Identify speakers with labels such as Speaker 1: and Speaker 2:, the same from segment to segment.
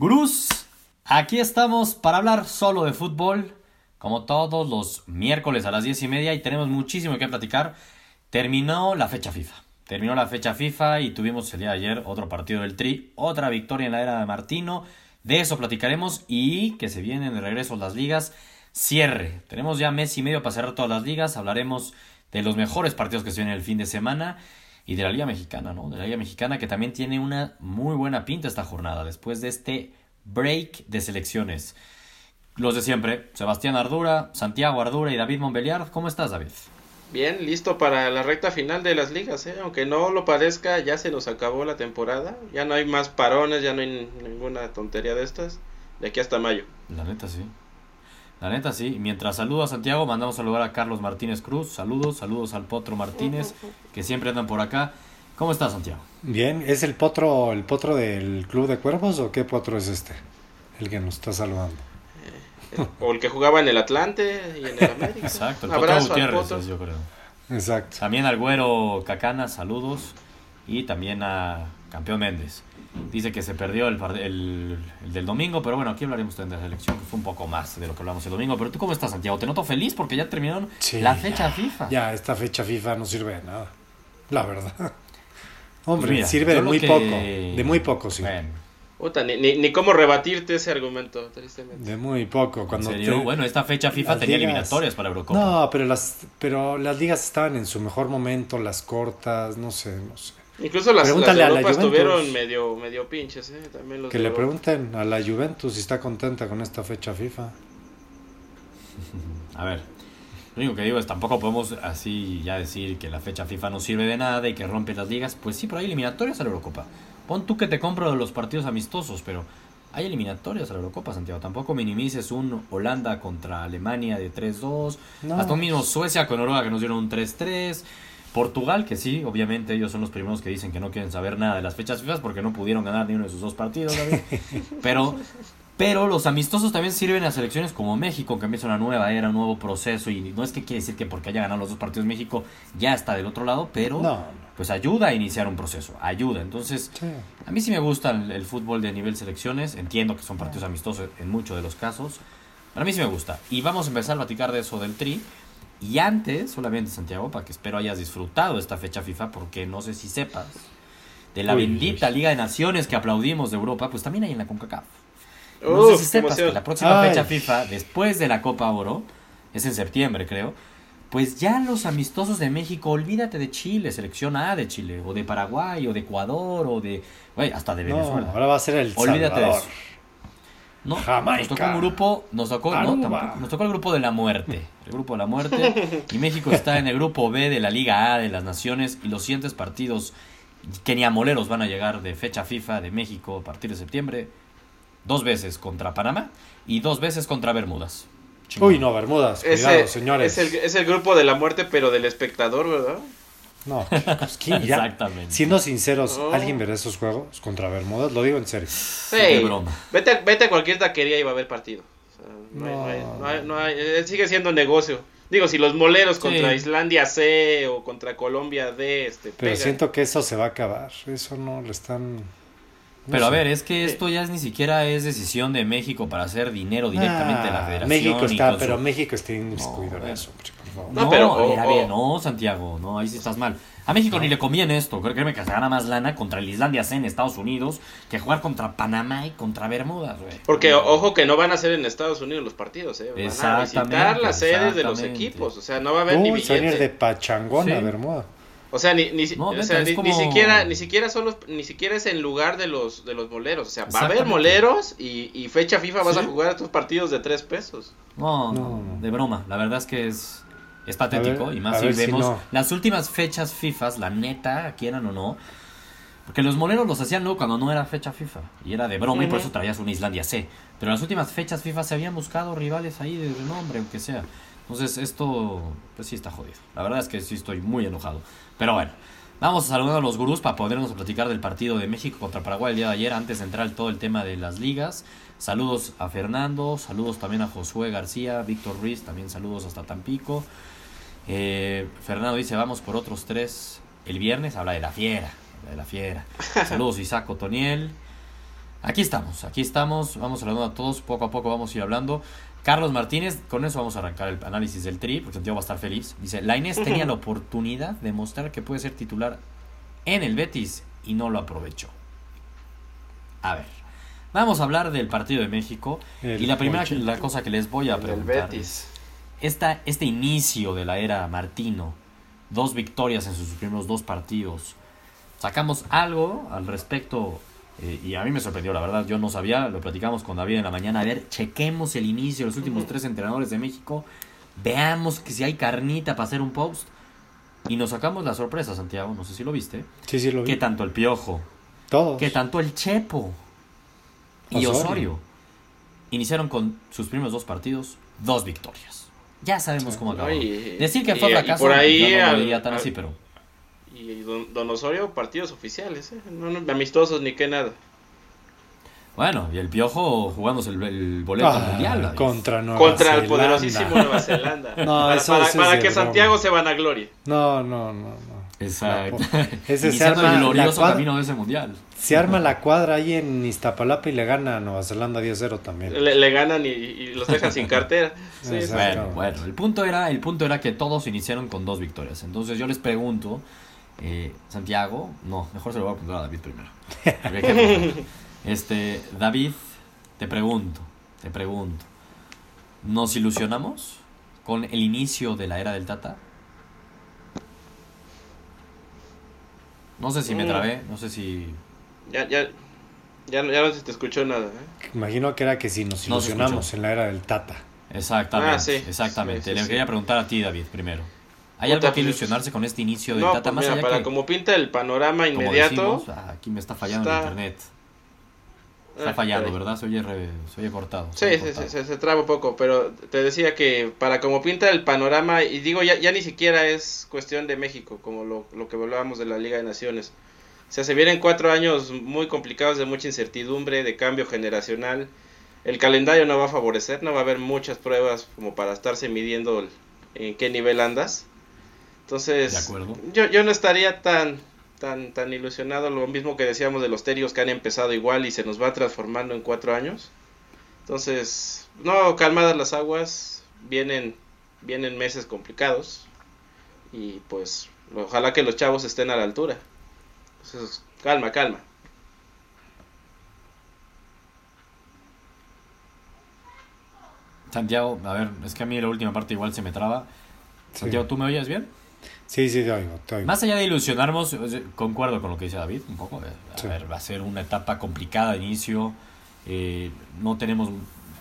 Speaker 1: Gurús, aquí estamos para hablar solo de fútbol, como todos los miércoles a las diez y media, y tenemos muchísimo que platicar. Terminó la fecha FIFA. Terminó la fecha FIFA y tuvimos el día de ayer otro partido del Tri, otra victoria en la era de Martino. De eso platicaremos y que se vienen de regreso las ligas. Cierre. Tenemos ya mes y medio para cerrar todas las ligas. Hablaremos de los mejores partidos que se vienen el fin de semana y de la Liga Mexicana, ¿no? De la Liga Mexicana que también tiene una muy buena pinta esta jornada después de este break de selecciones. Los de siempre, Sebastián Ardura, Santiago Ardura y David Montbeliard. ¿Cómo estás, David?
Speaker 2: Bien, listo para la recta final de las ligas, ¿eh? aunque no lo parezca, ya se nos acabó la temporada, ya no hay más parones, ya no hay ninguna tontería de estas, de aquí hasta mayo.
Speaker 1: La neta sí. La neta sí. Mientras saludo a Santiago, mandamos saludar a Carlos Martínez Cruz. Saludos, saludos al Potro Martínez, que siempre andan por acá. ¿Cómo estás, Santiago?
Speaker 3: Bien, ¿es el potro, el potro del Club de Cuervos o qué potro es este? El que nos está saludando.
Speaker 2: Eh, o el que jugaba en el Atlante y en el América.
Speaker 1: Exacto, el Potro Gutiérrez, yo creo.
Speaker 3: Exacto.
Speaker 1: También al güero Cacana, saludos. Y también a Campeón Méndez. Dice que se perdió el, el, del domingo, pero bueno, aquí hablaremos de la selección, que fue un poco más de lo que hablamos el domingo. Pero tú, ¿cómo estás, Santiago? Te noto feliz porque ya terminaron la fecha FIFA.
Speaker 3: Ya, esta fecha FIFA no sirve de nada, la verdad. Hombre, pues sirve de muy poco, de muy poco, sí.
Speaker 2: ni, ni, cómo rebatirte ese argumento, tristemente.
Speaker 3: De muy poco. Cuando
Speaker 1: Bueno, esta fecha FIFA tenía eliminatorias para Eurocopa.
Speaker 3: No, pero las, pero las ligas estaban en su mejor momento, las cortas, no sé, no sé.
Speaker 2: Incluso las, Pregúntale las estuvieron medio, medio pinches, ¿eh? También los
Speaker 3: que le pregunten a la Juventus si está contenta con esta fecha FIFA.
Speaker 1: A ver, lo único que digo es tampoco podemos así ya decir que la fecha FIFA no sirve de nada y que rompe las ligas. Pues sí, pero hay eliminatorias a la Eurocopa. Pon tú que te compro los partidos amistosos, pero hay eliminatorias a la Eurocopa, Santiago. Tampoco minimices un Holanda contra Alemania de 3-2. Hasta un mismo Suecia con Noruega que nos dieron un 3-3. Portugal, que sí, obviamente ellos son los primeros que dicen que no quieren saber nada de las fechas FIFA porque no pudieron ganar ni uno de sus dos partidos, Pero, pero los amistosos también sirven a selecciones como México, que empieza una nueva era, un nuevo proceso. Y no es que quiere decir que porque haya ganado los dos partidos México ya está del otro lado, pero pues ayuda a iniciar un proceso, ayuda. Entonces, a mí sí me gusta el, fútbol de nivel selecciones. Entiendo que son partidos amistosos en muchos de los casos. Pero a mí sí me gusta. Y vamos a empezar a platicar de eso del Tri. Y antes, solamente Santiago, para que espero hayas disfrutado esta fecha FIFA, porque no sé si sepas, de la bendita Liga de Naciones que aplaudimos de Europa, pues también hay en la CONCACAF. No sé si sepas que la próxima fecha FIFA, después de la Copa Oro, es en septiembre creo, pues ya los amistosos de México, olvídate de Chile, selección A de Chile, o de Paraguay, o de Ecuador, o de... hasta de Venezuela.
Speaker 3: ahora va a ser el
Speaker 1: Olvídate de eso. No, nos tocó un grupo, nos tocó, no, nos tocó el grupo de la muerte, el grupo de la muerte, y México está en el grupo B de la Liga A de las Naciones, y los siguientes partidos que ni a moleros van a llegar de fecha FIFA de México a partir de septiembre, dos veces contra Panamá y dos veces contra Bermudas.
Speaker 3: Uy, no, Bermudas, cuidado, señores.
Speaker 2: Es el, es el grupo de la muerte, pero del espectador, ¿verdad?
Speaker 3: No, chicos, ¿quién Exactamente. Siendo sinceros, ¿alguien verá esos juegos contra Bermudas? Lo digo en serio.
Speaker 2: Sí, broma. Vete, vete a cualquier taquería y va a haber partido. no, hay, no, hay, sigue siendo negocio. Digo, si los moleros contra Islandia C o contra Colombia D, este,
Speaker 3: Pero siento que eso se va a acabar. Eso no le están.
Speaker 1: Pero a ver, es que esto ya es, ni siquiera es decisión de México para hacer dinero directamente de la ah, federación.
Speaker 3: México está, pero México está inmiscuido en eso.
Speaker 1: No, pero bien, no, Santiago, no, ahí sí estás mal. A México ni le conviene esto, créeme que se gana más lana contra el Islandia C en Estados Unidos que jugar contra Panamá y contra Bermudas, güey.
Speaker 2: Porque ojo que no van a ser en Estados Unidos los partidos, eh. Van a visitar las sedes de los equipos, o sea, no va a haber ni billetes.
Speaker 3: de Pachangón a Bermuda.
Speaker 2: O sea, ni, ni, siquiera ni siquiera son ni siquiera es en lugar de los de los moleros, o sea, va a haber moleros y, y fecha FIFA vas a jugar estos partidos de tres pesos.
Speaker 1: no, no, de broma, la verdad es que es es patético, y más si vemos las últimas fechas FIFA, la neta, quieran o no. Porque los moleros los hacían luego cuando no era fecha FIFA. Y era de broma y por eso traías una Islandia C. Pero en las últimas fechas FIFA se habían buscado rivales ahí de renombre, aunque sea. Entonces esto, pues sí está jodido. La verdad es que sí estoy muy enojado. Pero bueno, vamos a saludar a los gurús para podernos platicar del partido de México contra Paraguay el día de ayer, antes de entrar en todo el tema de las ligas. Saludos a Fernando, saludos también a Josué García, Víctor Ruiz, también saludos hasta Tampico. Eh, Fernando dice, vamos por otros tres el viernes, habla de la fiera, de la fiera. Saludos Isaac Otoniel. Aquí estamos, aquí estamos, vamos hablando a todos, poco a poco vamos a ir hablando. Carlos Martínez, con eso vamos a arrancar el análisis del tri, porque Santiago va a estar feliz. Dice, la Inés tenía la oportunidad de mostrar que puede ser titular en el Betis y no lo aprovechó. A ver, vamos a hablar del partido de México. y la primera la cosa que les voy a preguntar esta, este inicio de la era Martino, dos victorias en sus primeros dos partidos, ¿sacamos algo al respecto eh, y a mí me sorprendió, la verdad, yo no sabía, lo platicamos con David en la mañana, a ver, chequemos el inicio de los últimos tres entrenadores de México, veamos que si hay carnita para hacer un post. Y nos sacamos la sorpresa, Santiago, no sé si lo viste.
Speaker 3: Sí, sí lo vi.
Speaker 1: Que tanto el Piojo,
Speaker 3: Todos.
Speaker 1: que tanto el Chepo y Osorio, iniciaron con sus primeros dos partidos, dos victorias. Ya sabemos cómo acabó. Decir que fue fracaso,
Speaker 2: por ahí,
Speaker 1: no lo diría tan así, pero
Speaker 2: y don, Osorio, partidos oficiales, ¿eh? no, amistosos ni qué nada.
Speaker 1: Bueno, y el Piojo jugándose el, boleto ah, mundial.
Speaker 3: Contra
Speaker 2: Nueva Contra el poderosísimo Nueva Zelanda. para, que Santiago se van a gloria.
Speaker 3: No, no, no. no.
Speaker 1: Exacto. ese se arma el glorioso camino de ese mundial.
Speaker 3: Se arma la cuadra ahí en Iztapalapa y le gana a Nueva Zelanda 10-0 también.
Speaker 2: Le, ganan y, los dejan sin cartera.
Speaker 1: bueno, bueno, el punto, era, el punto era que todos iniciaron con dos victorias. Entonces yo les pregunto, eh, Santiago, no, mejor se lo voy a preguntar a David primero. este, David, te pregunto, te pregunto, ¿nos ilusionamos con el inicio de la era del Tata? No sé si me mm. trabé, no sé si...
Speaker 2: Ya, ya, ya, no se te escuchó nada. ¿eh?
Speaker 3: Imagino que era que si nos ilusionamos en la era del Tata.
Speaker 1: Exactamente, ah, exactamente. Le quería preguntar a ti, David, primero. ¿Hay algo que pues, ilusionarse con este inicio de Tata?
Speaker 2: Pues más para como pinta el panorama inmediato.
Speaker 1: Ah, aquí me está fallando el internet. Está ah, fallando, ¿verdad? Se oye, se cortado.
Speaker 2: sí, Se, se, traba un poco, pero te decía que para como pinta el panorama, y digo, ya, ya ni siquiera es cuestión de México, como lo, lo que hablábamos de la Liga de Naciones. O sea, se vienen cuatro años muy complicados de mucha incertidumbre, de cambio generacional. El calendario no va a favorecer, no va a haber muchas pruebas como para estarse midiendo en qué nivel andas. Entonces, Yo, yo no estaría tan, tan, tan ilusionado, lo mismo que decíamos de los terios que han empezado igual y se nos va transformando en cuatro años. Entonces, no, calmadas las aguas, vienen, vienen meses complicados y pues ojalá que los chavos estén a la altura. Entonces, calma, calma.
Speaker 1: Santiago, a ver, es que a mí la última parte igual se me traba. Santiago, ¿tú me oyes bien?
Speaker 3: Sí, sí, te oigo,
Speaker 1: Más allá de ilusionarnos, concuerdo con lo que dice David un poco. A ver, va a ser una etapa complicada de inicio. Eh, no tenemos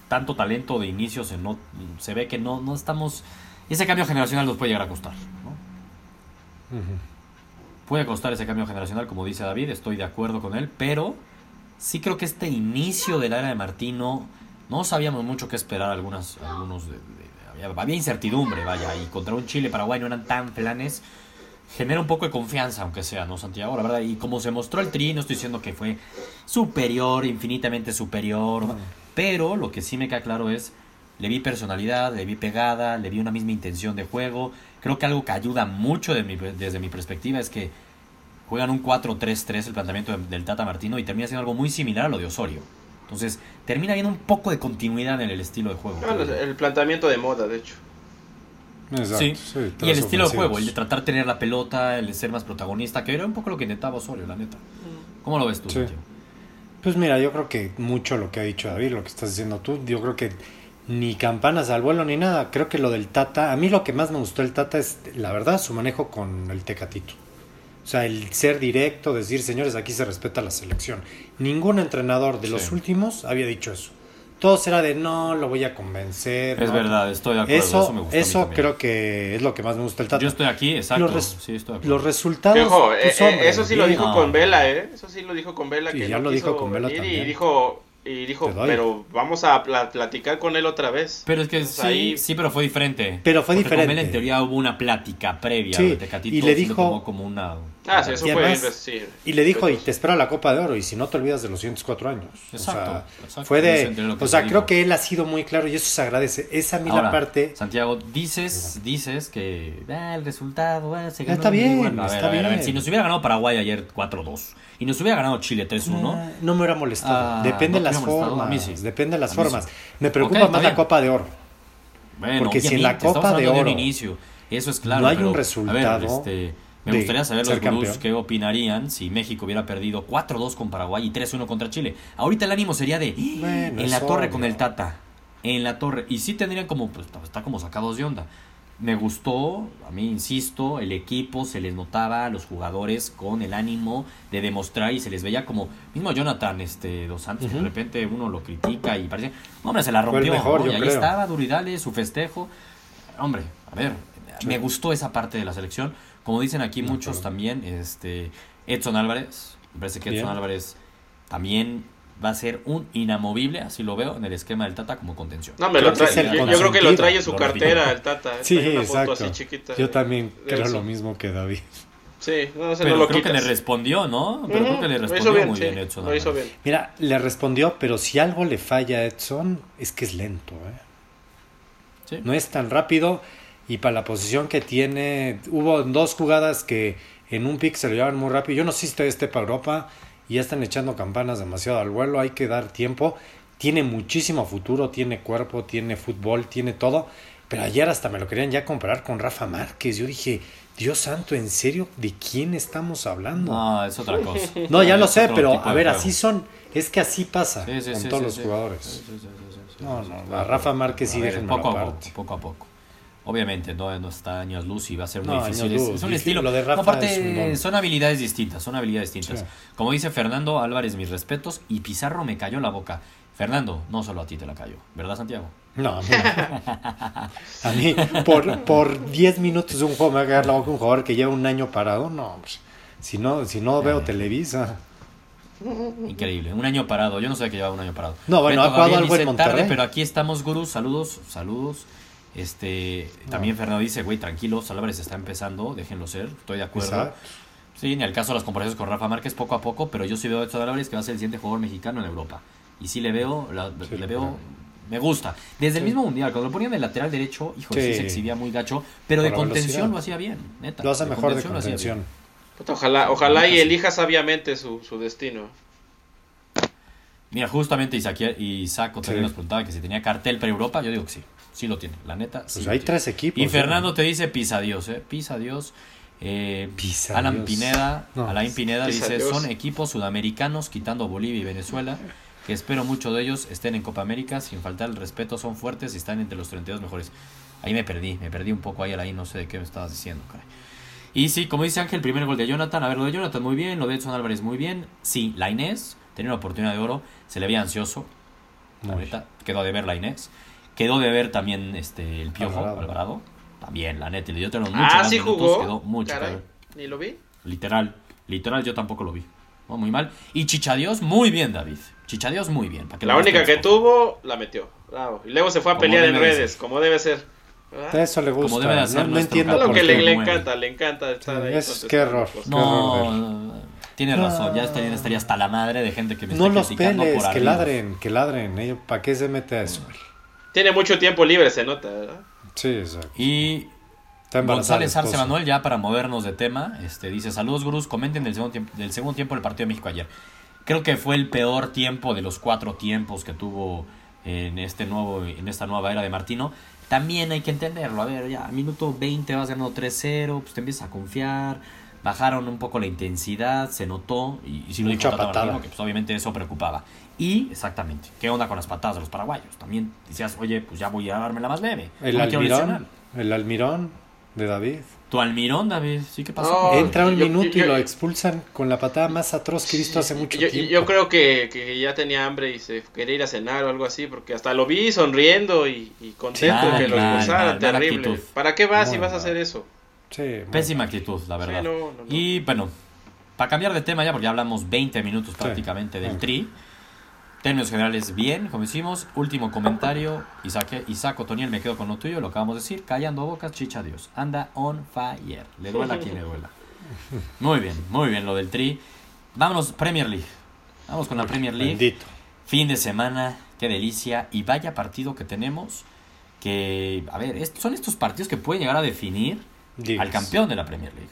Speaker 1: tanto talento de inicio. Se, no, se ve que no, no estamos. Ese cambio generacional nos puede llegar a costar. Puede costar ese cambio generacional, como dice David, estoy de acuerdo con él, pero sí creo que este inicio de la era de Martino no sabíamos mucho qué esperar algunas, algunos de, había incertidumbre, vaya, y contra un Chile-Paraguay no eran tan planes, genera un poco de confianza, aunque sea, ¿no, Santiago? La verdad, y como se mostró el tri, no estoy diciendo que fue superior, infinitamente superior, pero lo que sí me queda claro es, le vi personalidad, le vi pegada, le vi una misma intención de juego, creo que algo que ayuda mucho desde mi perspectiva es que juegan un 4-3-3 el planteamiento del Tata Martino y termina siendo algo muy similar a lo de Osorio. Entonces, termina habiendo un poco de continuidad en el estilo de juego.
Speaker 2: el planteamiento de moda, de hecho.
Speaker 1: sí, y el estilo de juego, el de tratar de tener la pelota, el de ser más protagonista, que era un poco lo que intentaba Osorio, la neta. Mm. ¿Cómo lo ves tú,
Speaker 3: Pues mira, yo creo que mucho lo que ha dicho David, lo que estás diciendo tú, yo creo que ni campanas al vuelo ni nada. Creo que lo del Tata, a mí lo que más me gustó el Tata es, la verdad, su manejo con el Tecatito. O sea, el ser directo, decir, señores, aquí se respeta la selección. Ningún entrenador de los últimos había dicho eso. Todo será de no, lo voy a convencer.
Speaker 1: Es verdad, estoy de acuerdo.
Speaker 3: Eso, eso, eso creo que es lo que más me gusta el Tata.
Speaker 1: Yo estoy aquí, exacto.
Speaker 3: Los,
Speaker 1: sí, estoy
Speaker 3: los resultados.
Speaker 2: Ojo, eh, eh, eso sí lo dijo con Vela, ¿eh? Eso sí lo dijo con Vela.
Speaker 3: que ya lo dijo con Vela también.
Speaker 2: Y dijo, y dijo, pero vamos a platicar con él otra vez.
Speaker 1: Pero es que sí, sí, pero fue diferente.
Speaker 3: Pero fue diferente.
Speaker 1: Con él en teoría hubo una plática previa. Sí,
Speaker 3: y le dijo
Speaker 1: como una...
Speaker 2: Ah, sí, eso
Speaker 3: Y
Speaker 2: fue.
Speaker 3: además-
Speaker 2: sí,
Speaker 3: Y le dijo, y te espera la Copa de Oro, y si no te olvidas de los siguientes cuatro años.
Speaker 1: Exacto,
Speaker 3: o sea,
Speaker 1: exacto.
Speaker 3: fue de... O sea, creo que él ha sido muy claro y eso se agradece. Esa a mí
Speaker 1: Ahora,
Speaker 3: la parte...
Speaker 1: Santiago, dices, dices que ah, el resultado ah, se ganó.
Speaker 3: está bien.
Speaker 1: A ver,
Speaker 3: está
Speaker 1: a ver, a ver,
Speaker 3: bien.
Speaker 1: si nos hubiera ganado Paraguay ayer 4-2 y nos hubiera ganado Chile 3-1,
Speaker 3: No, no me hubiera molestado.
Speaker 1: Ah,
Speaker 3: depende de
Speaker 1: ¿no
Speaker 3: las
Speaker 1: molestado?
Speaker 3: formas.
Speaker 1: A mí sí.
Speaker 3: Depende de las
Speaker 1: A mí sí.
Speaker 3: formas. Me preocupa
Speaker 1: Ok, está
Speaker 3: más la
Speaker 1: bien.
Speaker 3: Copa de Oro.
Speaker 1: Bueno,
Speaker 3: Porque si en la Copa de Oro
Speaker 1: un inicio, eso es claro.
Speaker 3: no hay
Speaker 1: pero,
Speaker 3: un
Speaker 1: a
Speaker 3: resultado
Speaker 1: ver, este, me
Speaker 3: de
Speaker 1: gustaría saber los gurús qué opinarían si México hubiera perdido 4-2 con Paraguay y 3-1 contra Chile. Ahorita el ánimo sería de "¡Ah!
Speaker 3: Bueno,
Speaker 1: en la torre
Speaker 3: obvio.
Speaker 1: con el Tata. En la torre. Y sí tendrían como, pues está- como sacados de onda. Me gustó, a mí insisto, el equipo se les notaba a los jugadores con el ánimo de demostrar y se les veía como, mismo Jonathan este, Dos Santos, que de
Speaker 3: Ujú.
Speaker 1: repente uno lo critica y parece, hombre, se la rompió.
Speaker 3: mejor,
Speaker 1: ¿no? y ahí
Speaker 3: creo.
Speaker 1: estaba Duridale, su festejo. Hombre, a ver,
Speaker 3: Sí.
Speaker 1: me gustó esa parte de la selección. Como dicen aquí muchos también, este Edson Álvarez, me parece que Edson
Speaker 3: Bien.
Speaker 1: Álvarez también va a ser un inamovible, así lo veo, en el esquema del Tata como contención.
Speaker 2: No, me
Speaker 3: Creo
Speaker 2: lo trae- yo, yo creo que lo trae en su cartera el Tata.
Speaker 3: Sí,
Speaker 2: una foto
Speaker 3: exacto.
Speaker 2: así chiquita
Speaker 3: Yo también creo lo mismo que David.
Speaker 2: Sí, no,
Speaker 1: Pero
Speaker 2: no lo
Speaker 1: creo que le
Speaker 2: quitas.
Speaker 1: respondió, ¿no? Pero creo que le respondió
Speaker 2: bien,
Speaker 1: muy
Speaker 2: sí,
Speaker 1: bien Edson
Speaker 2: Lo hizo bien.
Speaker 3: Mira, le respondió, pero si algo le falla a Edson, es que es lento. ¿eh?
Speaker 1: Sí.
Speaker 3: No es tan rápido y para la posición que tiene, hubo dos jugadas que en un pick se lo llevan muy rápido. Yo no sé si esté para Europa y ya están echando campanas demasiado al vuelo, hay que dar tiempo. Tiene muchísimo futuro, tiene cuerpo, tiene fútbol, tiene todo. Pero ayer hasta me lo querían ya comparar con Rafa Márquez. Yo dije, Dios santo, ¿en serio? ¿De quién estamos hablando?
Speaker 1: No, es otra cosa.
Speaker 3: No, ya lo sé, pero a ver, así son. Es que así pasa
Speaker 1: Sí, sí,
Speaker 3: con
Speaker 1: sí,
Speaker 3: todos
Speaker 1: sí,
Speaker 3: los
Speaker 1: sí.
Speaker 3: jugadores.
Speaker 1: Sí, sí, sí, sí, sí,
Speaker 3: No, no, a Rafa Márquez sí déjenmelo
Speaker 1: poco a poco,
Speaker 3: aparte.
Speaker 1: poco a poco. Obviamente, no, no está años luz y va a ser muy
Speaker 3: No,
Speaker 1: difícil.
Speaker 3: luz.
Speaker 1: es un estilo.
Speaker 3: lo de Rafa
Speaker 1: no, aparte,
Speaker 3: es
Speaker 1: son habilidades distintas, son habilidades distintas.
Speaker 3: Sí.
Speaker 1: Como dice Fernando Álvarez, mis respetos, y Pizarro me cayó la boca. Fernando, no solo a ti te la cayó, ¿verdad, Santiago?
Speaker 3: No, a mí, no. A mí, por, por 10 minutos un juego me va a caer la boca un jugador que lleva un año parado. No, pues, si no, si no
Speaker 1: Eh.
Speaker 3: veo Televisa.
Speaker 1: Increíble, un año parado. Yo no sabía que llevaba un año parado.
Speaker 3: No, bueno, ha jugado
Speaker 1: Gabriel
Speaker 3: algo en Monterrey.
Speaker 1: tarde, pero aquí estamos, gurús. Saludos, saludos. Este, también Fernando dice, güey, tranquilos, Álvarez está empezando, déjenlo ser, estoy de acuerdo.
Speaker 3: Exacto.
Speaker 1: Sí, ni al caso de las comparaciones con Rafa Márquez poco a poco, pero yo sí veo a Edson Álvarez que va a ser el siguiente jugador mexicano en Europa. Y sí le veo, la-
Speaker 3: Sí,
Speaker 1: le veo, me gusta. Desde el mismo mundial, cuando lo ponían de lateral derecho, hijo, sí.
Speaker 3: Sí.
Speaker 1: se exhibía muy gacho, pero de
Speaker 3: Por
Speaker 1: contención
Speaker 3: velocidad.
Speaker 1: lo hacía bien, neta.
Speaker 3: Lo hace mejor de
Speaker 1: lo hacía bien.
Speaker 3: contención.
Speaker 2: Puta, Ojalá, ojalá y elija sabiamente su, su destino.
Speaker 1: Mira, justamente Isaac, Isaac también
Speaker 3: Sí.
Speaker 1: nos preguntaba que si tenía cartel para Europa, yo digo que sí, sí lo tiene, la neta. sí
Speaker 3: Pues hay
Speaker 1: tiene.
Speaker 3: tres equipos.
Speaker 1: Y
Speaker 3: ¿eh?
Speaker 1: Fernando te dice pisa Dios, ¿eh? Pisa Dios. Eh,
Speaker 3: Pisa
Speaker 1: Alan
Speaker 3: Dios.
Speaker 1: Pineda,
Speaker 3: No.
Speaker 1: Alain Pineda
Speaker 2: Pisa
Speaker 1: dice,
Speaker 2: Dios.
Speaker 1: son equipos sudamericanos quitando Bolivia y Venezuela, que espero muchos de ellos estén en Copa América, sin faltar el respeto, son fuertes y están entre los 32 mejores. Ahí me perdí, me perdí un poco ahí, Alain, no sé de qué me estabas diciendo, caray. Y sí, como dice Ángel, primer gol de Jonathan. A ver, lo de Jonathan muy bien, lo de Edson Álvarez muy bien. Sí, la Inés tenía una oportunidad de oro, se le veía ansioso, la neta, quedó de ver la Inés. Quedó de ver también este el Piojo
Speaker 3: Alvarado.
Speaker 1: Alvarado. También, la neta, le dio mucho
Speaker 2: ah, sí
Speaker 1: minutos,
Speaker 2: jugó.
Speaker 1: quedó mucho.
Speaker 2: Caray, ni lo vi.
Speaker 1: Literal, literal yo tampoco lo vi. No, muy mal. Y Chichadios muy bien, David. Chichadios muy bien. para que
Speaker 2: La única que tuvo, la metió. Bravo. Y luego se fue a
Speaker 1: Como
Speaker 2: pelear en redes,
Speaker 1: ser.
Speaker 2: como debe ser. ¿verdad?
Speaker 3: Eso le gusta.
Speaker 1: debe de hacer
Speaker 3: no, no entiendo
Speaker 2: Es lo que
Speaker 3: qué.
Speaker 2: le, le encanta, le encanta estar
Speaker 3: Sí,
Speaker 2: ahí.
Speaker 3: es-
Speaker 2: contestando
Speaker 3: qué error.
Speaker 1: No, tiene
Speaker 3: No.
Speaker 1: razón. Ya estaría, estaría hasta la madre de gente que me
Speaker 3: No
Speaker 1: está
Speaker 3: los
Speaker 1: criticando
Speaker 3: peles,
Speaker 1: por
Speaker 3: que ladren, que ladren. ¿Para qué se mete a eso?
Speaker 2: Tiene mucho tiempo libre, se nota, ¿verdad?
Speaker 3: Sí, exacto.
Speaker 1: Y González Arce. Manuel, ya para movernos de tema, este, dice: Saludos, gurús. Comenten del segundo, tiempo, del segundo tiempo del partido de México ayer. Creo que fue el peor tiempo de los cuatro tiempos que tuvo en, este nuevo, en esta nueva era de Martino. También hay que entenderlo. A ver, ya, minuto 20 vas ganando 3-0, pues te empiezas a confiar. Bajaron un poco la intensidad, se notó. Y, y sí lo dijo
Speaker 3: Mucha
Speaker 1: Tata
Speaker 3: patada.
Speaker 1: Martino, que pues obviamente eso preocupaba. Y, exactamente, ¿qué onda con las patadas de los paraguayos? También decías, oye, pues ya voy a dármela más leve.
Speaker 3: El
Speaker 1: no
Speaker 3: almirón, el almirón de David.
Speaker 1: Tu almirón, David, ¿sí qué pasó?
Speaker 2: No,
Speaker 3: Entra un
Speaker 2: yo-
Speaker 3: minuto
Speaker 2: yo-
Speaker 3: y lo expulsan con la patada más atroz que he visto hace mucho
Speaker 2: yo,
Speaker 3: tiempo.
Speaker 2: yo creo que, que ya tenía hambre y se quería ir a cenar o algo así, porque hasta lo vi sonriendo y, y contento
Speaker 1: Sí,
Speaker 2: que lo
Speaker 1: mal,
Speaker 2: expulsaran.
Speaker 1: mal, mala
Speaker 2: terrible.
Speaker 1: actitud.
Speaker 2: ¿Para qué vas
Speaker 3: Muy
Speaker 2: si vas a
Speaker 3: mal.
Speaker 2: hacer eso?
Speaker 3: Sí.
Speaker 1: Pésima actitud, la verdad.
Speaker 2: Sí, no, no, no.
Speaker 1: Y bueno, para cambiar de tema ya, porque ya hablamos 20 minutos prácticamente del tri. Términos generales, bien, como decimos. Último comentario. Isaac, Isaac Otoniel, me quedo con lo tuyo, lo acabamos de decir. Callando bocas, chicha Dios. Anda on fire. Le duela a quien le duela. Muy bien, muy bien lo del Tri. Vámonos, Premier League. Vamos con la Premier League.
Speaker 3: Bendito.
Speaker 1: Fin de semana, qué delicia. Y vaya partido que tenemos. Que, a ver, est- son estos partidos que pueden llegar a definir al campeón de la Premier League.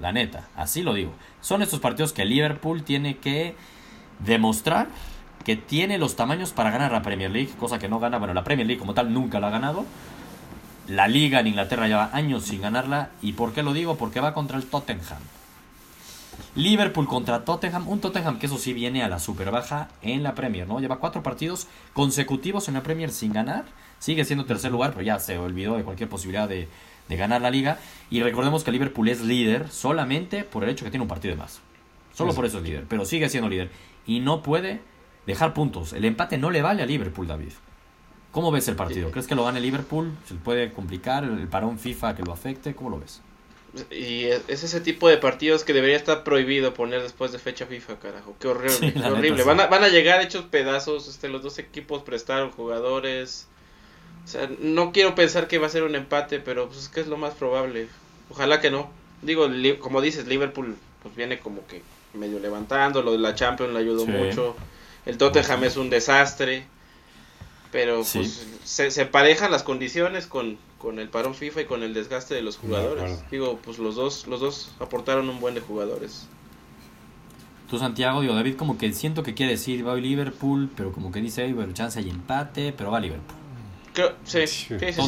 Speaker 1: La neta, así lo digo. Son estos partidos que Liverpool tiene que demostrar que tiene los tamaños para ganar la Premier League, cosa que no gana. Bueno, la Premier League como tal nunca la ha ganado. La liga en Inglaterra lleva años sin ganarla. ¿Y por qué lo digo? Porque va contra el Tottenham. Liverpool contra Tottenham. Un Tottenham que eso sí viene a la super baja en la Premier, ¿no? Lleva cuatro partidos consecutivos en la Premier sin ganar. Sigue siendo tercer lugar, pero ya se olvidó de cualquier posibilidad de, de ganar la liga. Y recordemos que Liverpool es líder solamente por el hecho que tiene un partido de más. Solo por eso es líder, pero sigue siendo líder. Y no puede dejar puntos. El empate no le vale a Liverpool, David. ¿Cómo ves el partido? ¿Crees que lo gane Liverpool? ¿Se le puede complicar el parón FIFA que lo afecte? ¿Cómo lo ves?
Speaker 2: Y es es ese tipo de partidos que debería estar prohibido poner después de fecha FIFA, carajo. Qué horrible,
Speaker 1: Sí,
Speaker 2: qué
Speaker 1: neta,
Speaker 2: horrible. Van, a, van a llegar hechos pedazos. Este, los dos equipos prestaron jugadores. O sea, no quiero pensar que va a ser un empate, pero pues es que es lo más probable. Ojalá que no. Digo, como dices, Liverpool pues viene como que medio levantando. Lo de la Champions le ayudó
Speaker 1: Sí.
Speaker 2: mucho. El Tottenham es un desastre. Pero
Speaker 1: Sí.
Speaker 2: pues se, se parejan las condiciones con, con el parón FIFA y con el desgaste de los jugadores. Digo, pues los dos, los dos aportaron un buen de jugadores.
Speaker 1: Tú, Santiago, digo, David como que siento que quiere decir va a Liverpool, pero como que dice, "Ay, bueno, chance hay empate, pero va Liverpool.
Speaker 2: Creo, sí,
Speaker 3: Sí.
Speaker 2: sí,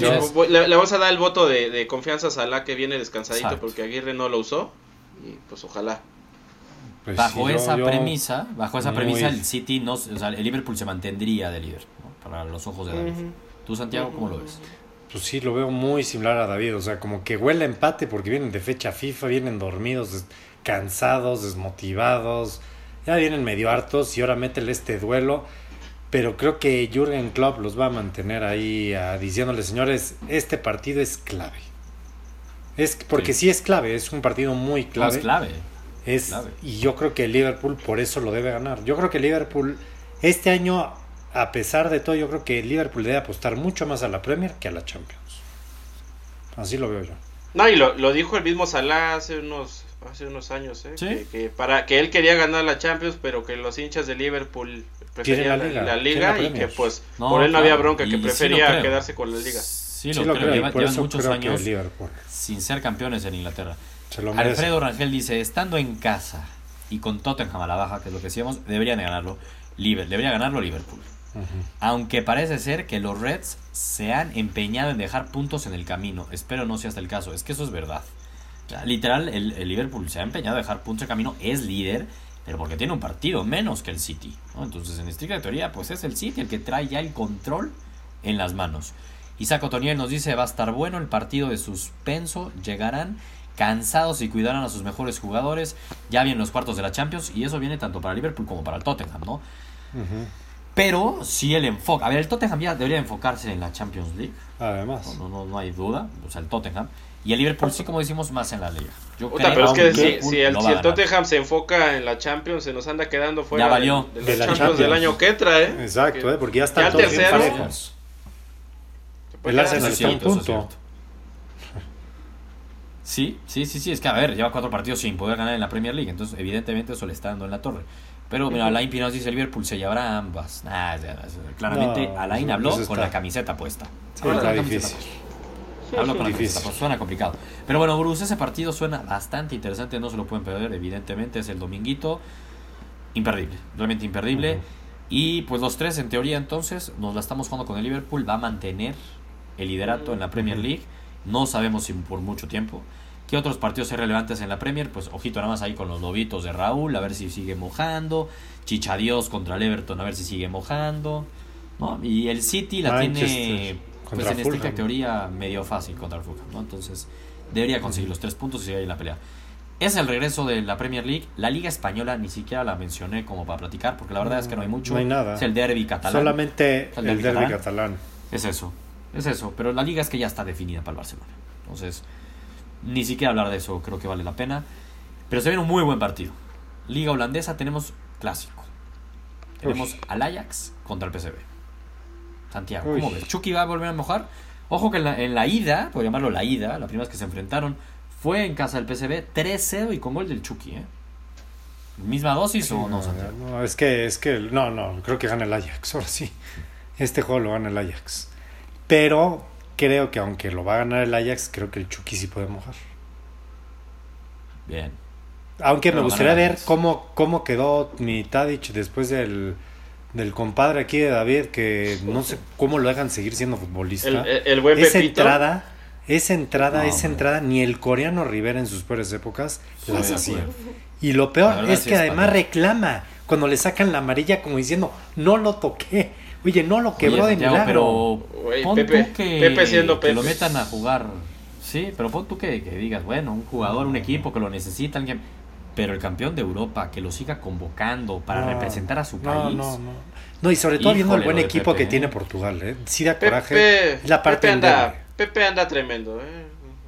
Speaker 2: Le, le vamos a dar el voto de, de confianza a Salah que viene descansadito
Speaker 1: Exacto.
Speaker 2: porque Aguirre no lo usó. Y pues ojalá.
Speaker 3: Pues
Speaker 1: bajo
Speaker 3: sí,
Speaker 1: esa
Speaker 3: yo-
Speaker 1: premisa, bajo esa
Speaker 3: muy-
Speaker 1: premisa, el City no, o sea, el Liverpool se mantendría de líder, ¿no? para los ojos de David. Tú, Santiago, ¿cómo lo ves?
Speaker 3: Pues sí, lo veo muy similar a David. O sea, como que huele a empate porque vienen de fecha FIFA, vienen dormidos, des- cansados, desmotivados. Ya vienen medio hartos y ahora métele este duelo. Pero creo que Jürgen Klopp los va a mantener ahí ah, diciéndole, señores, este partido es clave. Es porque
Speaker 1: Sí.
Speaker 3: sí. es clave, es un partido muy
Speaker 1: No,
Speaker 3: clave.
Speaker 1: es clave.
Speaker 3: Es-
Speaker 1: clave.
Speaker 3: Y yo creo que el Liverpool por eso lo debe ganar. Yo creo que el Liverpool, este año, a pesar de todo, yo creo que el Liverpool debe apostar mucho más a la Premier que a la Champions. Así lo veo yo.
Speaker 2: No, y lo, lo dijo el mismo Salah hace unos hace unos años, ¿eh?
Speaker 1: Sí.
Speaker 2: que, que para que él quería ganar la Champions, pero que los hinchas de Liverpool preferían la,
Speaker 3: la
Speaker 2: la
Speaker 3: liga,
Speaker 2: y que pues
Speaker 1: No,
Speaker 2: por él no había bronca,
Speaker 1: y
Speaker 2: que prefería quedarse con la liga.
Speaker 1: Sí,
Speaker 3: Sí
Speaker 1: lo, creo. Lleva-
Speaker 3: por
Speaker 1: llevan
Speaker 3: eso
Speaker 1: muchos
Speaker 3: creo que
Speaker 1: años sin ser campeones en Inglaterra.
Speaker 3: Se lo.
Speaker 1: Alfredo Rangel dice, estando en casa y con Tottenham a la baja, que es lo que decíamos, deberían de ganarlo. Liver- debería ganarlo Liverpool. Aunque parece ser que los Reds se han empeñado en dejar puntos en el camino. Espero no sea hasta el caso. Es que eso es verdad. O sea, literal, el, el Liverpool se ha empeñado en dejar puntos en el camino. Es líder, pero porque tiene un partido menos que el City. ¿no? Entonces, en estricta teoría, pues es el City el que trae ya el control en las manos. Isaac Otoniel nos dice, va a estar bueno el partido de suspenso. Llegarán cansados y cuidarán a sus mejores jugadores. Ya vienen los cuartos de la Champions. Y eso viene tanto para Liverpool como para el Tottenham, ¿no? Pero si el enfoque. A ver, el Tottenham ya debería enfocarse en la Champions League.
Speaker 3: Además.
Speaker 1: No, no, no hay duda. O sea, el Tottenham. Y el Liverpool sí, como decimos, más en la liga. Yo
Speaker 2: Puta, pero es
Speaker 1: creo
Speaker 2: que si,
Speaker 1: Liverpool
Speaker 2: si el, si. Tottenham se enfoca en la Champions, se nos anda quedando fuera
Speaker 1: Ya valió.
Speaker 2: de, de
Speaker 3: De
Speaker 2: la Champions del año que entra, ¿eh?
Speaker 3: Exacto,
Speaker 2: Que-
Speaker 3: ¿eh? porque ya están
Speaker 2: ya
Speaker 3: todos bien parejos. El Arsenal está un punto.
Speaker 1: Sí, sí, sí, sí. Es que, a ver, lleva cuatro partidos sin poder ganar en la Premier League. Entonces, evidentemente, eso le está dando en la torre. Pero, mira, Alain Pino nos dice: Liverpool se llevará ambas. Nah, ya, ya, claramente,
Speaker 3: No,
Speaker 1: Alain habló con
Speaker 3: está-
Speaker 1: la camiseta puesta.
Speaker 3: Sí, está difícil.
Speaker 1: puesta. Habló con la
Speaker 3: Difícil.
Speaker 1: Suena complicado. Pero bueno, Bruce, ese partido suena bastante interesante. No se lo pueden perder, evidentemente. Es el dominguito. Imperdible, realmente imperdible. Y pues los tres, en teoría, entonces, nos la estamos jugando con el Liverpool. Va a mantener el liderato en la Premier. League. No sabemos si por mucho tiempo. ¿Qué otros partidos hay relevantes en la Premier? Pues ojito nada más ahí con los lobitos de Raúl, a ver si sigue mojando. Chichadios contra el Everton, a ver si sigue mojando. ¿no? Y el City la tiene, pues en estricta
Speaker 3: Fulham.
Speaker 1: teoría, medio fácil contra el Fulham. ¿no? Entonces, debería conseguir los tres puntos y seguir ahí en la pelea. Es el regreso de la Premier League. La Liga Española ni siquiera la mencioné como para platicar, porque la verdad es que no hay mucho.
Speaker 3: No hay nada.
Speaker 1: Es el derby catalán.
Speaker 3: Solamente
Speaker 1: El
Speaker 3: derby
Speaker 1: catalán.
Speaker 3: catalán.
Speaker 1: Es eso, es eso. Pero la liga es que ya está definida para el Barcelona. Entonces, ni siquiera hablar de eso creo que vale la pena. Pero se viene un muy buen partido. Liga holandesa tenemos clásico. Tenemos
Speaker 3: Uy.
Speaker 1: al Ajax contra el PSV. Santiago,
Speaker 3: Uy.
Speaker 1: ¿cómo ves? ¿Chucky va a volver a mojar? Ojo que en la, en la ida, por llamarlo la ida, la primera vez que se enfrentaron, Fue en casa del PSV 3-0 y con gol del Chucky, ¿eh? ¿Misma dosis o no, Santiago?
Speaker 3: No, es que, es que, no, no, creo que gana el Ajax, ahora sí. Este juego lo gana el Ajax. Pero creo que aunque lo va a ganar el Ajax, creo que el Chucky sí puede mojar.
Speaker 1: Bien.
Speaker 3: Aunque
Speaker 1: Pero
Speaker 3: me gustaría ver cómo, cómo quedó mi Tadic después del, del compadre aquí de David, que no sé cómo lo dejan seguir siendo futbolista.
Speaker 2: El, el- el buen
Speaker 3: esa
Speaker 2: Pepito.
Speaker 3: entrada, esa entrada,
Speaker 1: No,
Speaker 3: esa entrada, ni el coreano Rivera en sus peores épocas
Speaker 1: Sí,
Speaker 3: las hacía. Y lo peor es
Speaker 1: sí
Speaker 3: que
Speaker 1: es
Speaker 3: además
Speaker 1: padre.
Speaker 3: reclama cuando le sacan la amarilla como diciendo, no lo toqué. Oye, no lo quebró
Speaker 1: Oye,
Speaker 3: de
Speaker 1: Santiago,
Speaker 3: milagro.
Speaker 1: pero
Speaker 2: Güey,
Speaker 1: pon
Speaker 2: Pepe-
Speaker 1: tú que,
Speaker 2: Pepe siendo
Speaker 1: que lo
Speaker 2: Pepe.
Speaker 1: metan a jugar. Sí, pero pon tú que, que digas, bueno, un jugador, un equipo que lo necesita, alguien. Pero el campeón de Europa, que lo siga convocando para
Speaker 3: No,
Speaker 1: representar a su
Speaker 3: No,
Speaker 1: país.
Speaker 3: no, no. No, y sobre todo viendo el buen equipo
Speaker 1: Pepe,
Speaker 3: que
Speaker 1: ¿eh?
Speaker 3: tiene Portugal, ¿eh? Sí da coraje.
Speaker 2: Pepe,
Speaker 3: es la parte
Speaker 2: Pepe anda. Pepe anda tremendo. eh.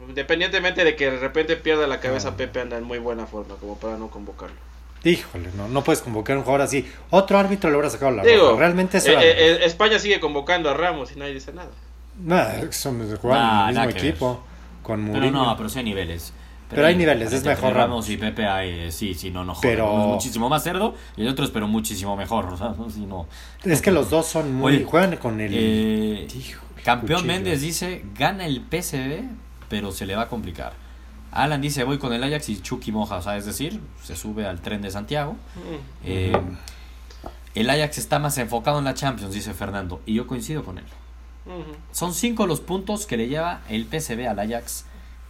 Speaker 2: Independientemente de que de repente pierda la cabeza,
Speaker 3: No.
Speaker 2: Pepe anda en muy buena forma como para no convocarlo.
Speaker 3: Híjole, no, no puedes convocar a un jugador así. Otro árbitro le hubiera sacado la
Speaker 2: Digo,
Speaker 3: roja. Realmente eso
Speaker 2: eh, eh, eh, España sigue convocando a Ramos y nadie dice nada.
Speaker 3: Nada, son juegan
Speaker 1: Nah,
Speaker 3: en el mismo equipo. Con
Speaker 1: Pero no, pero sí hay niveles.
Speaker 3: Pero hay niveles, es mejor
Speaker 1: Ramos
Speaker 3: Ramos.
Speaker 1: y Pepe hay, sí, sí, no, no joder,
Speaker 3: Pero-
Speaker 1: uno es muchísimo más cerdo y el otro es pero muchísimo mejor, o sea, no, sí, no.
Speaker 3: Es que los dos son muy.
Speaker 1: Oye,
Speaker 3: juegan con el.
Speaker 1: Eh,
Speaker 3: Hijo,
Speaker 1: campeón
Speaker 3: cuchillo.
Speaker 1: Méndez dice, gana el PSV, pero se le va a complicar. Alan dice, voy con el Ajax y Chucky moja, o sea, es decir, se sube al tren de Santiago.
Speaker 2: Mm.
Speaker 1: Eh, el Ajax está más enfocado en la Champions, dice Fernando, y yo coincido con él.
Speaker 2: Ujú.
Speaker 1: Son cinco los puntos que le lleva el PSV al Ajax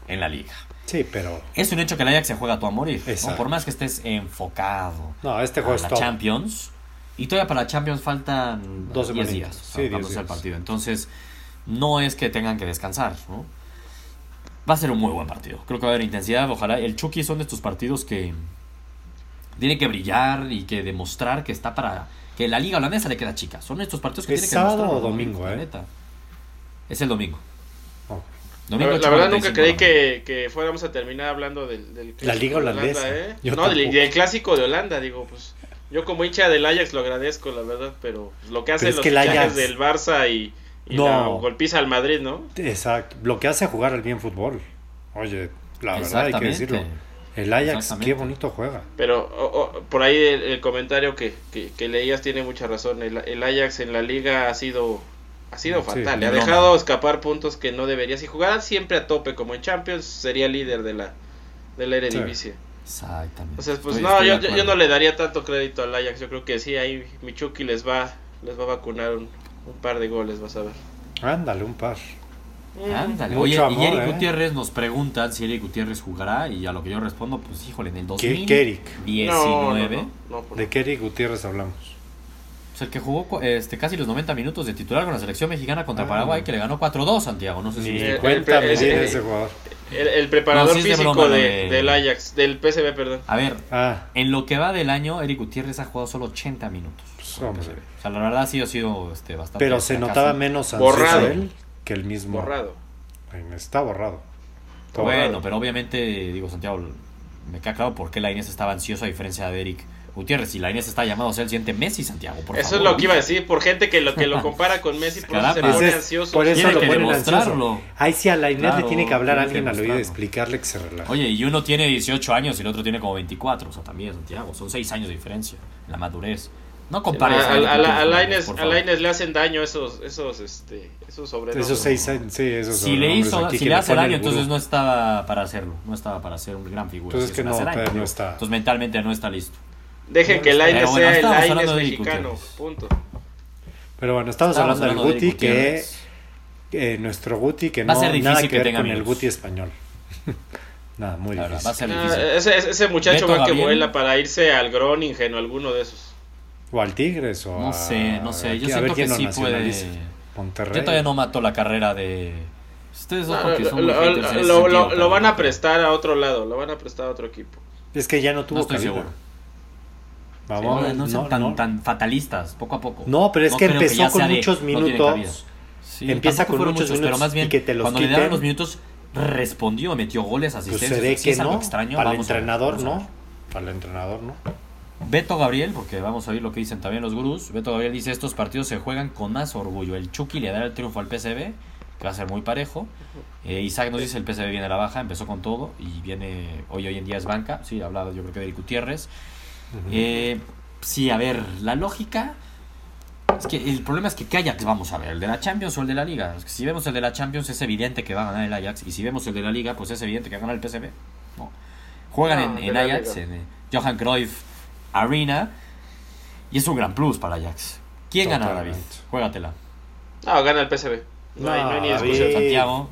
Speaker 1: en la liga.
Speaker 3: Sí, pero.
Speaker 1: Es un hecho que el Ajax se juega a tu a morir, ¿no? Por más que estés enfocado
Speaker 3: No, este
Speaker 1: a
Speaker 3: juego es
Speaker 1: la
Speaker 3: todo.
Speaker 1: ช่ Y todavía para la Champions faltan
Speaker 3: Dos
Speaker 1: 10
Speaker 3: semanitas.
Speaker 1: días
Speaker 3: Sí,
Speaker 1: para
Speaker 3: 10
Speaker 1: cuando sea el partido. Entonces, no es que tengan que descansar, ¿no? Va a ser un muy buen partido. Creo que va a haber intensidad. Ojalá. El Chucky son de estos partidos que tiene que brillar y que demostrar que está para. Que la liga holandesa le queda chica. Son estos partidos que
Speaker 3: ¿Es
Speaker 1: tiene que
Speaker 3: sábado
Speaker 1: demostrar.
Speaker 3: o domingo, eh?
Speaker 1: Es el domingo.
Speaker 3: Oh.
Speaker 2: La,
Speaker 1: Domingo
Speaker 2: la verdad
Speaker 1: 8:45
Speaker 2: nunca creí
Speaker 1: la
Speaker 2: que, que fuéramos a terminar hablando del, del
Speaker 3: La liga
Speaker 2: clásico de
Speaker 3: holandesa.
Speaker 2: Holanda, ¿eh? No, del, clásico de Holanda, digo, pues yo como hincha del Ajax lo agradezco, la verdad, pero lo que hacen los
Speaker 3: Ajax-
Speaker 2: del Barça y, y
Speaker 3: No.
Speaker 2: la golpiza al Madrid, ¿no?
Speaker 3: Exacto. Lo que hace jugar al bien fútbol. Oye, la verdad hay que
Speaker 1: Exactamente.
Speaker 3: decirlo. El Ajax,
Speaker 1: Exactamente.
Speaker 3: qué bonito juega.
Speaker 2: Pero por ahí el, el comentario que, que, que leías tiene mucha razón. El, el Ajax en la liga ha sido ha sido
Speaker 3: Sí,
Speaker 2: fatal. Le ha dejado escapar puntos que no debería. Si jugaran siempre a tope como en Champions, sería líder de la, de la Eredivisie.
Speaker 1: Exactamente.
Speaker 2: O sea, pues
Speaker 1: Estoy-
Speaker 2: no,
Speaker 1: estoy
Speaker 2: yo, yo- yo
Speaker 1: acuerdo.
Speaker 2: no le daría tanto crédito al Ajax. Yo creo que sí, ahí Michuki les va, les va a vacunar un, un par de goles, vas a ver.
Speaker 3: Ándale, un par.
Speaker 1: Ándale.
Speaker 3: Mucho
Speaker 1: Oye, y Eric
Speaker 3: ¿eh?
Speaker 1: Gutiérrez nos preguntan si Eric Gutiérrez jugará y a lo que yo respondo, pues híjole, en el
Speaker 3: ¿Qué, qué Eric?
Speaker 1: 2019,
Speaker 2: No, no, no, no, por-
Speaker 3: ¿De qué Eric Gutiérrez hablamos?
Speaker 1: pues el que jugó este, casi los 90 minutos de titular con la selección mexicana contra
Speaker 3: Ah.
Speaker 1: Paraguay, que le ganó 4-2 Santiago, no sé si...
Speaker 3: Ni
Speaker 2: Eh,
Speaker 3: cuenta
Speaker 2: el- el-
Speaker 3: de ese jugador.
Speaker 2: El, el preparador
Speaker 1: No, sí es de
Speaker 2: físico
Speaker 1: broma lo
Speaker 2: de-
Speaker 1: de-
Speaker 2: del Ajax, del PSV, perdón.
Speaker 1: A ver,
Speaker 3: Ah,
Speaker 1: en lo que va del año, Eric Gutiérrez ha jugado solo 80 minutos.
Speaker 3: Pues, hombre.
Speaker 1: PSV. O sea, la verdad sí ha sido este, bastante...
Speaker 3: pero se notaba menos ansioso
Speaker 2: Borrado.
Speaker 3: él que el mismo.
Speaker 2: Borrado.
Speaker 3: Está borrado. Está
Speaker 1: Bueno,
Speaker 3: borrado.
Speaker 1: pero obviamente, digo, Santiago, me queda claro por qué la Inés estaba ansioso a diferencia de Eric Gutiérrez. Y la Inés está llamado a ser el siguiente Messi, Santiago, por
Speaker 2: Eso
Speaker 1: favor.
Speaker 2: es lo que iba a decir, por gente que lo que lo compara con Messi, por eso se
Speaker 1: Caramba.
Speaker 2: pone
Speaker 3: Ese es-
Speaker 2: ansioso.
Speaker 3: por eso
Speaker 1: Tiene
Speaker 3: lo
Speaker 1: que
Speaker 3: ponen
Speaker 1: demostrarlo.
Speaker 3: ansioso. Ahí sí a la Inés le tiene que hablar a
Speaker 1: que
Speaker 3: alguien al oído y explicarle que se relaje.
Speaker 1: Oye, y uno tiene 18 años y el otro tiene como 24, o sea, también, Santiago. Son 6 años de diferencia en la madurez. No compares
Speaker 2: a, a,
Speaker 1: Eric
Speaker 2: a la- a
Speaker 1: Gutiérrez,
Speaker 2: Lainez-
Speaker 1: por
Speaker 2: a
Speaker 1: favor.
Speaker 2: Lainez le hacen daño esos, esos, este, esos sobrenombres.
Speaker 3: Esos seis años, sí, esos
Speaker 1: Si le hizo,
Speaker 3: aquí
Speaker 1: si
Speaker 3: que
Speaker 1: le hace daño, entonces no estaba para hacerlo. No estaba para ser un gran figura.
Speaker 3: Entonces
Speaker 1: si
Speaker 3: que no,
Speaker 1: daño,
Speaker 3: no está.
Speaker 1: Entonces mentalmente no está listo.
Speaker 2: Dejen que Lainez
Speaker 1: Pero bueno,
Speaker 2: sea el
Speaker 1: Eric
Speaker 2: mexicano, punto.
Speaker 3: Pero bueno, estamos, hablando del
Speaker 1: de
Speaker 3: Guti, que eh, nuestro Guti, que
Speaker 1: Va a
Speaker 3: no
Speaker 1: ser difícil
Speaker 3: nada que,
Speaker 1: que
Speaker 3: ver
Speaker 1: tenga
Speaker 3: con el. Guti español. nada, muy
Speaker 1: verdad,
Speaker 3: difícil.
Speaker 1: va a ser
Speaker 2: Ah,
Speaker 1: difícil.
Speaker 2: ese, ese- ese muchacho
Speaker 1: Beto
Speaker 2: va que
Speaker 1: Gabriel.
Speaker 2: vuela para irse al Groningen o alguno de esos.
Speaker 3: O al Tigres o
Speaker 1: No
Speaker 3: a-
Speaker 1: sé, no sé. Yo
Speaker 3: a
Speaker 1: siento
Speaker 3: quién
Speaker 1: que sí puede.
Speaker 3: Monterrey.
Speaker 1: Yo todavía no mato la carrera de. Ustedes dos
Speaker 2: No,
Speaker 1: porque
Speaker 2: lo,
Speaker 1: son muy
Speaker 2: lo-
Speaker 1: ese
Speaker 2: lo-
Speaker 1: sentido,
Speaker 2: lo-
Speaker 1: pero
Speaker 2: lo van a prestar a otro lado, lo van a prestar a otro equipo.
Speaker 3: Es que ya no tuvo
Speaker 1: No estoy
Speaker 3: cabida.
Speaker 1: seguro.
Speaker 3: Vamos,
Speaker 1: no, no sean
Speaker 3: no,
Speaker 1: tan,
Speaker 3: no.
Speaker 1: tan fatalistas, poco a poco.
Speaker 3: No, pero es que empezó con
Speaker 1: de,
Speaker 3: muchos minutos.
Speaker 1: Sí,
Speaker 3: Empieza con muchos
Speaker 1: pero
Speaker 3: minutos
Speaker 1: más bien
Speaker 3: y que te los
Speaker 1: cuando le dieron los minutos respondió, metió goles,
Speaker 3: Pues
Speaker 1: asistencias.
Speaker 3: se ve que
Speaker 1: es
Speaker 3: no.
Speaker 1: extraño.
Speaker 3: Para el entrenador, no. Para el entrenador, no.
Speaker 1: Beto Gabriel, porque vamos a ver lo que dicen también los gurús. Beto Gabriel dice: Estos partidos se juegan con más orgullo. El Chucky le dará el triunfo al PSV que va a ser muy parejo. Eh, Isaac nos dice el PSV viene a la baja, empezó con todo y viene hoy hoy en día es banca. Sí, hablaba yo creo que de Eric Gutiérrez. Eh, sí, a ver, la lógica es que el problema es que qué Ajax vamos a ver, el de la Champions o el de la Liga. Es que si vemos el de la Champions es evidente que va a ganar el Ajax y si vemos el de la Liga pues es evidente que va a ganar el PSV. No. Juegan
Speaker 2: No,
Speaker 1: en, Ajax, en eh, Johan Cruyff Arena y es un gran plus para Ajax. ¿Quién gana, David? Juégatela.
Speaker 2: No, gana el PSV. No, hay, no hay ni discusión.
Speaker 1: Santiago.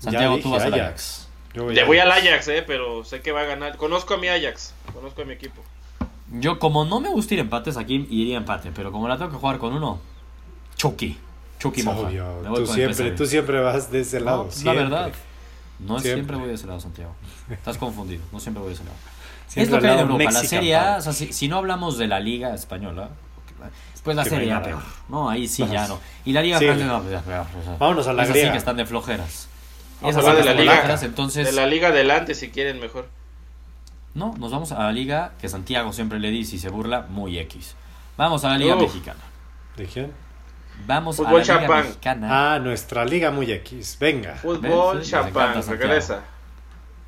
Speaker 3: Ya
Speaker 1: Santiago, tú vas al
Speaker 3: Ajax.
Speaker 1: Ajax.
Speaker 3: Yo voy
Speaker 2: Le
Speaker 3: a-
Speaker 2: voy al Ajax, eh, pero sé que va a ganar. Conozco a mi Ajax, conozco a mi equipo.
Speaker 1: Yo, como no me gusta ir empates aquí, iría empate. Pero como la tengo que jugar con uno, Chucky. Chucky moja.
Speaker 3: Tú siempre, tú siempre vas de ese lado.
Speaker 1: la verdad. No
Speaker 3: Siempre.
Speaker 1: siempre voy de ese lado, Santiago. Estás confundido. No siempre voy de ese lado.
Speaker 3: Siempre
Speaker 1: es lo que hay en
Speaker 3: lado
Speaker 1: Europa. La
Speaker 3: Mexican
Speaker 1: Serie A,
Speaker 3: Power.
Speaker 1: o sea, si, si no hablamos de la Liga Española, pues la Serie A peor. No, ahí sí
Speaker 3: Vamos.
Speaker 1: ya no. Y la Liga
Speaker 3: Sí.
Speaker 1: Francesa, no, pues ya peor. o sea,
Speaker 3: Vámonos a la
Speaker 1: esas sí
Speaker 3: griega.
Speaker 1: que están de flojeras.
Speaker 2: Vamos a hablar
Speaker 1: sí
Speaker 2: de la Liga.
Speaker 1: flojeras, entonces,
Speaker 2: De la liga adelante, si quieren, mejor.
Speaker 1: no, nos vamos a la Liga que Santiago siempre le dice y se burla, muy X. Vamos a la Liga
Speaker 2: Uf.
Speaker 1: Mexicana.
Speaker 3: ¿De quién?
Speaker 1: Vamos
Speaker 2: Fútbol
Speaker 1: a la Liga
Speaker 2: champán.
Speaker 1: Mexicana.
Speaker 3: Ah, nuestra liga muy X. Venga.
Speaker 2: Fútbol.
Speaker 1: Sí, les
Speaker 2: champán, regresa.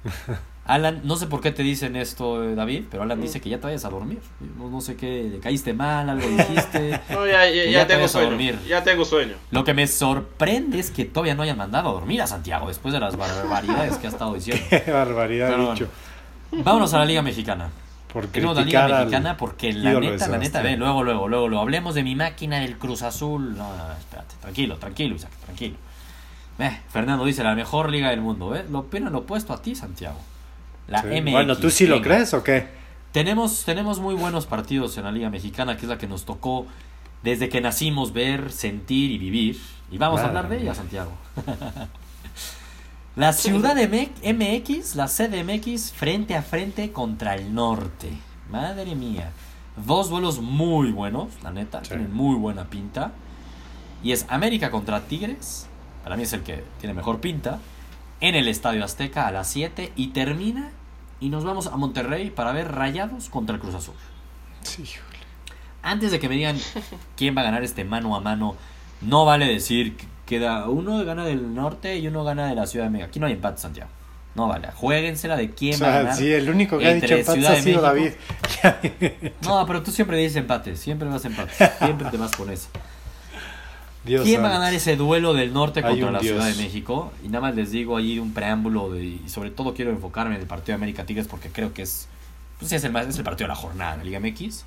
Speaker 1: Alan, no sé por qué te dicen esto, eh, David, pero Alan dice que ya te vayas a dormir. No, no sé qué, le caíste mal, algo dijiste.
Speaker 2: No, ya, ya,
Speaker 1: Que
Speaker 2: ya
Speaker 1: ya te
Speaker 2: tengo
Speaker 1: a
Speaker 2: sueño.
Speaker 1: dormir.
Speaker 2: Ya tengo sueño.
Speaker 1: Lo que me sorprende es que todavía no hayan mandado a dormir a Santiago después de las barbaridades que ha estado diciendo.
Speaker 3: Qué barbaridad,
Speaker 1: Pero
Speaker 3: dicho.
Speaker 1: Vámonos a la Liga Mexicana.
Speaker 3: Por
Speaker 1: Tenemos la Liga Mexicana porque la neta, la neta, ve, luego, luego, luego, lo hablemos de mi máquina del Cruz Azul. No, no, no, espérate, tranquilo, tranquilo, Isaac, tranquilo. Fernando dice la mejor liga del mundo, ¿eh? Lo opinan lo opuesto a ti, Santiago. La
Speaker 3: Sí.
Speaker 1: MX.
Speaker 3: Bueno, ¿tú sí lo crees o qué?
Speaker 1: Tenemos, tenemos muy buenos partidos en la Liga Mexicana, que es la que nos tocó desde que nacimos ver, sentir y vivir. Y vamos a hablar de ella. Santiago. la ciudad de MX, la CDMX, frente a frente contra el norte. Madre mía. Dos duelos muy buenos, la neta,
Speaker 3: Sí.
Speaker 1: tienen muy buena pinta. Y es América contra Tigres. Para mí es el que tiene mejor pinta. En el Estadio Azteca a las 7 y termina y nos vamos a Monterrey para ver Rayados contra el Cruz Azul.
Speaker 3: Sí, híjole.
Speaker 1: Antes de que me digan quién va a ganar este mano a mano, no vale decir que queda uno gana del norte y uno gana de la Ciudad de México. Aquí no hay empate, Santiago. No vale, jueguensela de quién
Speaker 3: O
Speaker 1: va a
Speaker 3: sea,
Speaker 1: ganar.
Speaker 3: sí, el único que ha dicho empates
Speaker 1: Ciudad
Speaker 3: ha sido David.
Speaker 1: No, pero tú siempre dices empate, siempre vas a empate, siempre te vas con eso.
Speaker 3: Dios
Speaker 1: ¿Quién va a ganar ese duelo del norte contra la
Speaker 3: Dios.
Speaker 1: Ciudad de México? Y nada más les digo ahí un preámbulo de, y sobre todo quiero enfocarme en el partido de América Tigres porque creo que es, pues es, el, más- es el partido de la jornada de la Liga MX.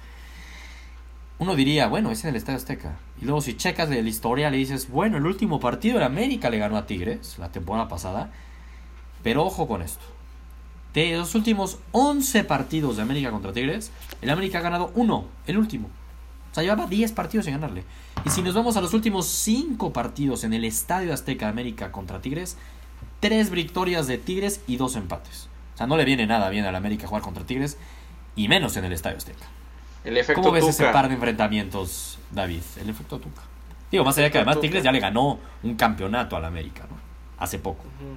Speaker 1: Uno diría, bueno, es en el Estadio Azteca. Y luego si checas la historia le dices, bueno, el último partido de América le ganó a Tigres la temporada pasada. Pero ojo con esto. De los últimos 11 partidos de América contra Tigres, el América ha ganado uno, el último. O sea, llevaba 10 partidos sin ganarle. Y si nos vamos a los últimos 5 partidos en el Estadio Azteca América contra Tigres, 3 victorias de Tigres y 2 empates. O sea, no le viene nada bien al América jugar contra Tigres, y menos en el Estadio Azteca.
Speaker 2: El efecto
Speaker 1: ¿Cómo ves
Speaker 2: Tuca.
Speaker 1: ese par de enfrentamientos, David? El efecto Tuca. Digo, más allá que además
Speaker 2: Tuca.
Speaker 1: Tigres ya le ganó un campeonato al América, ¿no? Hace poco.
Speaker 2: Ujú.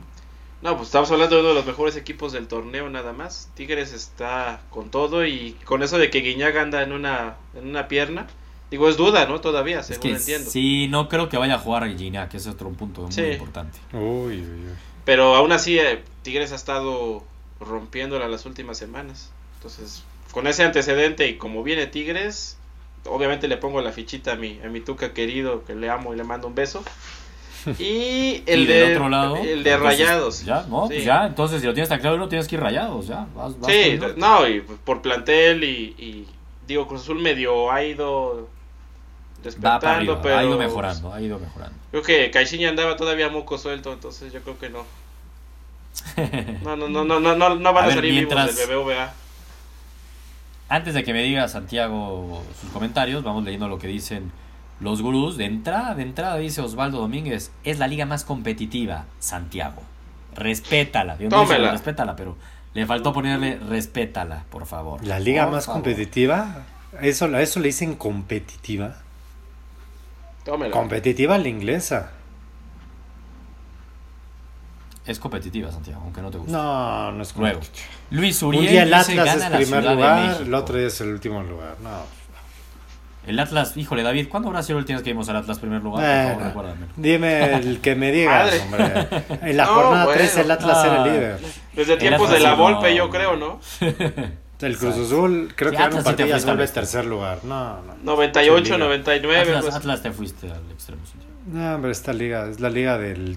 Speaker 2: No, pues estamos hablando de uno de los mejores equipos del torneo nada más. Tigres está con todo y con eso de que Guiñaga anda en una, en una pierna. Digo, es duda, ¿no? Todavía,
Speaker 1: Es
Speaker 2: según
Speaker 1: que
Speaker 2: entiendo.
Speaker 1: sí, no creo que vaya a jugar a Gignac, que es otro punto muy
Speaker 2: Sí.
Speaker 1: importante.
Speaker 3: Uy, uy, uy.
Speaker 2: Pero aún así, eh, Tigres ha estado rompiéndola las últimas semanas. Entonces, con ese antecedente y como viene Tigres, obviamente le pongo la fichita a mi, a mi Tuca querido, que le amo y le mando un beso. Y el
Speaker 1: y
Speaker 2: de,
Speaker 1: otro lado.
Speaker 2: el de
Speaker 1: entonces,
Speaker 2: Rayados.
Speaker 1: Ya, no, pues
Speaker 2: Sí.
Speaker 1: ya, entonces si lo tienes tan claro, no tienes que ir Rayados, ya. Vas, vas
Speaker 2: Sí, no, y por plantel y, y digo, Cruz Azul medio ha ido despertando, pero
Speaker 1: ha ido mejorando, ha ido mejorando.
Speaker 2: Creo que Caixinha andaba todavía moco suelto, entonces yo creo que no. No, no, no, no, no, no, no van
Speaker 1: A
Speaker 2: a,
Speaker 1: ver,
Speaker 2: salir
Speaker 1: mientras-
Speaker 2: vivos del BBVA.
Speaker 1: Antes de que me diga Santiago sus comentarios, vamos leyendo lo que dicen los gurús. De entrada, de entrada dice Osvaldo Domínguez, es la liga más competitiva, Santiago. Respétala. Yo no respétala, pero le faltó ponerle respétala, por favor.
Speaker 3: La liga
Speaker 1: Por
Speaker 3: más
Speaker 1: favor.
Speaker 3: competitiva. Eso, a eso le dicen competitiva.
Speaker 2: Tómela.
Speaker 3: Competitiva la inglesa.
Speaker 1: Es competitiva, Santiago, aunque no te guste.
Speaker 3: No, no es
Speaker 1: Luego,
Speaker 3: competitiva.
Speaker 1: Luis
Speaker 3: Un
Speaker 1: Uriel
Speaker 3: día el Atlas es primer lugar, el otro día es el último lugar. No.
Speaker 1: El Atlas, híjole, David, ¿cuándo habrá sido última vez que vimos al Atlas primer lugar? Por favor.
Speaker 3: Dime el que me digas, hombre. En la
Speaker 2: No,
Speaker 3: jornada
Speaker 2: bueno.
Speaker 3: 3 el Atlas era
Speaker 1: Ah.
Speaker 3: el líder.
Speaker 2: Desde tiempos
Speaker 1: Atlas
Speaker 2: de la
Speaker 1: no.
Speaker 2: Volpe, yo creo, ¿no?
Speaker 3: El Cruz Azul creo
Speaker 1: Sí,
Speaker 3: que gana un partido y ya
Speaker 1: fuiste
Speaker 3: se vuelve
Speaker 1: al este.
Speaker 3: tercer lugar. No, no.
Speaker 2: 98,
Speaker 3: Sí, liga.
Speaker 2: 99.
Speaker 1: Atlas,
Speaker 2: pues.
Speaker 1: Atlas te fuiste al extremo.
Speaker 3: No, hombre, esta liga es la liga del...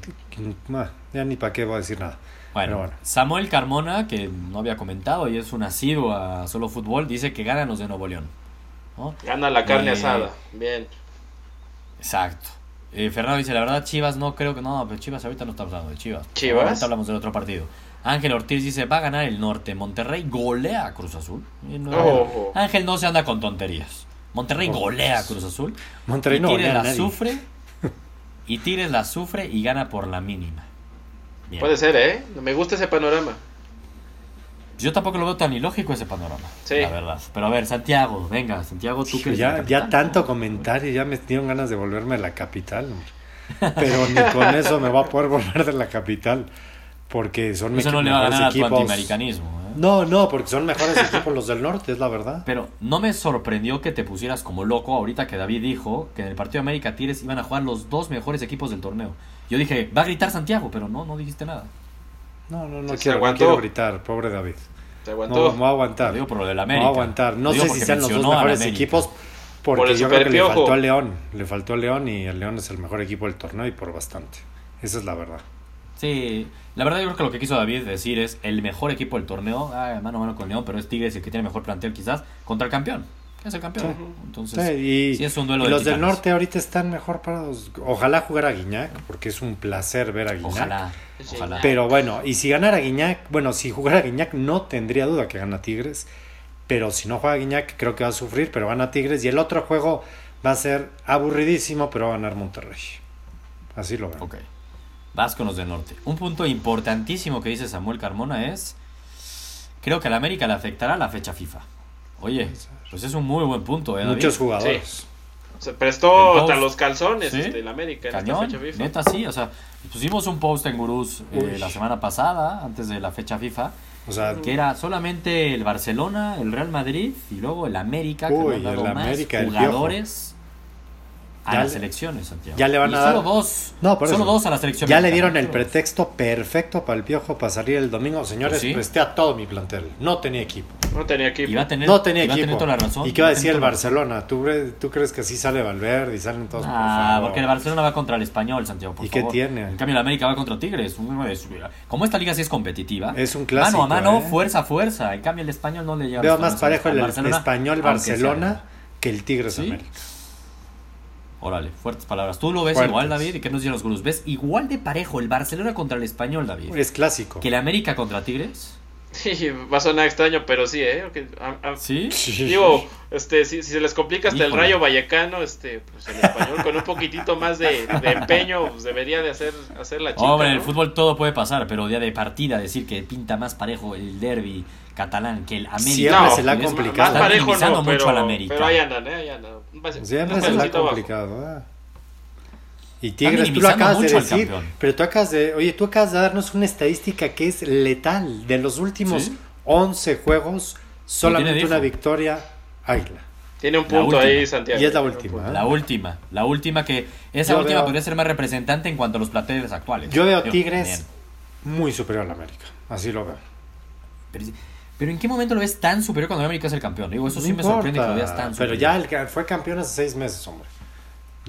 Speaker 3: Ah, ya ni para qué voy a decir nada.
Speaker 1: Bueno,
Speaker 3: bueno.
Speaker 1: Samuel Carmona, que no había comentado y es un asiduo a solo fútbol, dice que ganan los de Nuevo León. ¿No?
Speaker 2: Gana la carne
Speaker 1: Eh,
Speaker 2: asada. Bien.
Speaker 1: Exacto. Eh, Fernando dice, la verdad Chivas no creo que... No, pero Chivas ahorita no estamos hablando de Chivas.
Speaker 2: ¿Chivas?
Speaker 1: Ahorita hablamos del otro partido. Ángel Ortiz dice, va a ganar el norte. Monterrey golea a Cruz Azul. No-
Speaker 2: Ojo.
Speaker 1: Ángel no se anda con tonterías. Monterrey golea a Cruz Azul.
Speaker 3: Monterrey
Speaker 1: y
Speaker 3: no
Speaker 1: Tigres
Speaker 3: golea a
Speaker 1: la
Speaker 3: nadie.
Speaker 1: sufre. Y Tigres la sufre y gana por la mínima. Bien.
Speaker 2: Puede ser, ¿eh? Me gusta ese panorama.
Speaker 1: Yo tampoco lo veo tan ilógico ese panorama.
Speaker 2: Sí.
Speaker 1: La verdad. Pero a ver, Santiago, venga, Santiago, tú que
Speaker 3: Ya, ya tanto comentario, ya me dieron ganas de volverme a la capital. hombre. Pero ni con eso me voy a poder volver de la capital. Porque son
Speaker 1: Eso no le va a
Speaker 3: mejores
Speaker 1: ganar a tu
Speaker 3: equipos.
Speaker 1: antiamericanismo. ¿eh?
Speaker 3: No, no, porque son mejores equipos los del norte, es la verdad.
Speaker 1: Pero no me sorprendió que te pusieras como loco ahorita que David dijo que en el partido de América Tigres iban a jugar los dos mejores equipos del torneo. Yo dije, va a gritar Santiago, pero no, no dijiste nada.
Speaker 3: No, no, no quiero, no
Speaker 2: aguantó.
Speaker 3: quiero gritar, pobre David.
Speaker 2: Se
Speaker 3: No,
Speaker 2: aguantó.
Speaker 3: me voy a aguantar.
Speaker 1: Digo por lo del
Speaker 3: Me
Speaker 1: América.
Speaker 3: voy a aguantar. No sé si sean los dos mejores equipos,
Speaker 2: Por
Speaker 3: porque
Speaker 2: el
Speaker 3: yo creo que le faltó a León. Le faltó a León y el León es el mejor equipo del torneo y por bastante. Esa es la verdad.
Speaker 1: Sí, la verdad yo creo que lo que quiso David decir es el mejor equipo del torneo, ah, mano a mano con León, pero es Tigres el que tiene mejor plantel quizás, contra el campeón. Es el campeón.
Speaker 3: Sí.
Speaker 1: Entonces,
Speaker 3: Sí, y,
Speaker 1: sí es un duelo
Speaker 3: y
Speaker 1: de
Speaker 3: los del norte ahorita están mejor parados. Ojalá jugara Guiñac, porque es un placer ver a Guiñac.
Speaker 1: Ojalá, ojalá.
Speaker 3: Pero bueno, y si ganara Guiñac, bueno, si jugara Guiñac no tendría duda que gana Tigres. Pero si no juega Guiñac, creo que va a sufrir, pero gana Tigres. Y el otro juego va a ser aburridísimo, pero va a ganar Monterrey. Así lo veo.
Speaker 1: Ok. Vas con los del norte. Un punto importantísimo que dice Samuel Carmona es. Creo que a la América le afectará la fecha FIFA. Oye, pues es un muy buen punto, ¿eh, David?
Speaker 3: Muchos jugadores.
Speaker 2: Se prestó hasta los calzones
Speaker 1: Sí.
Speaker 2: este, el América en
Speaker 1: Cañón,
Speaker 2: esta fecha FIFA.
Speaker 1: neta sí, o sea, pusimos un post en Gurús eh, la semana pasada, antes de la fecha FIFA,
Speaker 3: O sea,
Speaker 1: que era solamente el Barcelona, el Real Madrid y luego el América, que
Speaker 3: Uy,
Speaker 1: le han dado
Speaker 3: el
Speaker 1: más
Speaker 3: América, el
Speaker 1: jugadores a
Speaker 3: Ya
Speaker 1: las
Speaker 3: le-
Speaker 1: selecciones, Santiago.
Speaker 3: ya le van
Speaker 1: Y
Speaker 3: a
Speaker 1: solo
Speaker 3: dar-
Speaker 1: dos,
Speaker 3: No, por
Speaker 1: solo
Speaker 3: eso.
Speaker 1: dos a la selección.
Speaker 3: ya le dieron el pretexto perfecto para el piojo para salir el domingo. Señores,
Speaker 1: Pues sí.
Speaker 3: presté a todo mi plantel. No tenía equipo.
Speaker 2: No tenía equipo.
Speaker 1: Y va a tener,
Speaker 3: No tenía
Speaker 1: y va a
Speaker 3: equipo.
Speaker 1: tener toda la razón.
Speaker 3: ¿Y qué va a decir el Barcelona? ¿Tú, ¿Tú crees que así sale Valverde y salen todos?
Speaker 1: Ah, porque el Barcelona va contra el español, Santiago. Por
Speaker 3: ¿Y qué
Speaker 1: favor.
Speaker 3: tiene?
Speaker 1: En cambio, el América va contra Tigres. Como esta liga sí es competitiva.
Speaker 3: Es un clásico,
Speaker 1: Mano a mano,
Speaker 3: ¿eh?
Speaker 1: fuerza a fuerza. En cambio, el español no le llega
Speaker 3: Veo más parejo el
Speaker 1: Barcelona,
Speaker 3: español
Speaker 1: aunque sea.
Speaker 3: Barcelona que el Tigres
Speaker 1: ¿Sí? Órale, fuertes palabras. ¿Tú lo ves
Speaker 3: Fuertes.
Speaker 1: igual, David? ¿Y qué nos dicen los gurús? ¿Ves igual de parejo el Barcelona contra el español, David?
Speaker 3: Es clásico.
Speaker 1: ¿Que el América contra Tigres?
Speaker 2: Sí, va a sonar extraño, pero sí, ¿eh? A- a-
Speaker 1: ¿Sí?
Speaker 2: Digo, este, si, si se les complica hasta el. Rayo Vallecano, este, pues el español con un poquitito más de, de empeño pues, debería de hacer, hacer la chica,
Speaker 1: Hombre, en el fútbol todo puede pasar, pero día de partida decir que pinta más parejo el derby catalán que el América.
Speaker 3: Siempre
Speaker 2: No,
Speaker 3: se le ha
Speaker 1: es-
Speaker 3: complicado.
Speaker 2: Más parejo no,
Speaker 1: mucho
Speaker 2: pero,
Speaker 1: al América.
Speaker 2: pero ahí andan, ¿eh? Ahí andan. Un pas-
Speaker 3: Siempre
Speaker 2: un
Speaker 3: se le ha complicado. Y Tigres, tú lo acabas de decir, pero tú acabas de, oye, tú acabas de darnos una estadística que es letal. De los últimos
Speaker 1: ¿Sí?
Speaker 3: 11 juegos, solamente una victoria Águila.
Speaker 2: Tiene un punto ahí, Santiago.
Speaker 3: Y es la última. ¿eh?
Speaker 1: La última, la última que... Esa
Speaker 3: Yo
Speaker 1: última
Speaker 3: veo-
Speaker 1: podría ser más representante en cuanto a los planteles actuales.
Speaker 3: Yo veo Tigres
Speaker 1: bien.
Speaker 3: muy superior al América. Así lo veo.
Speaker 1: Pero, pero ¿en qué momento lo ves tan superior cuando el América es el campeón? Digo, eso sí me sorprende que lo veas tan
Speaker 3: Pero
Speaker 1: superior.
Speaker 3: ya el que fue campeón hace seis meses, hombre.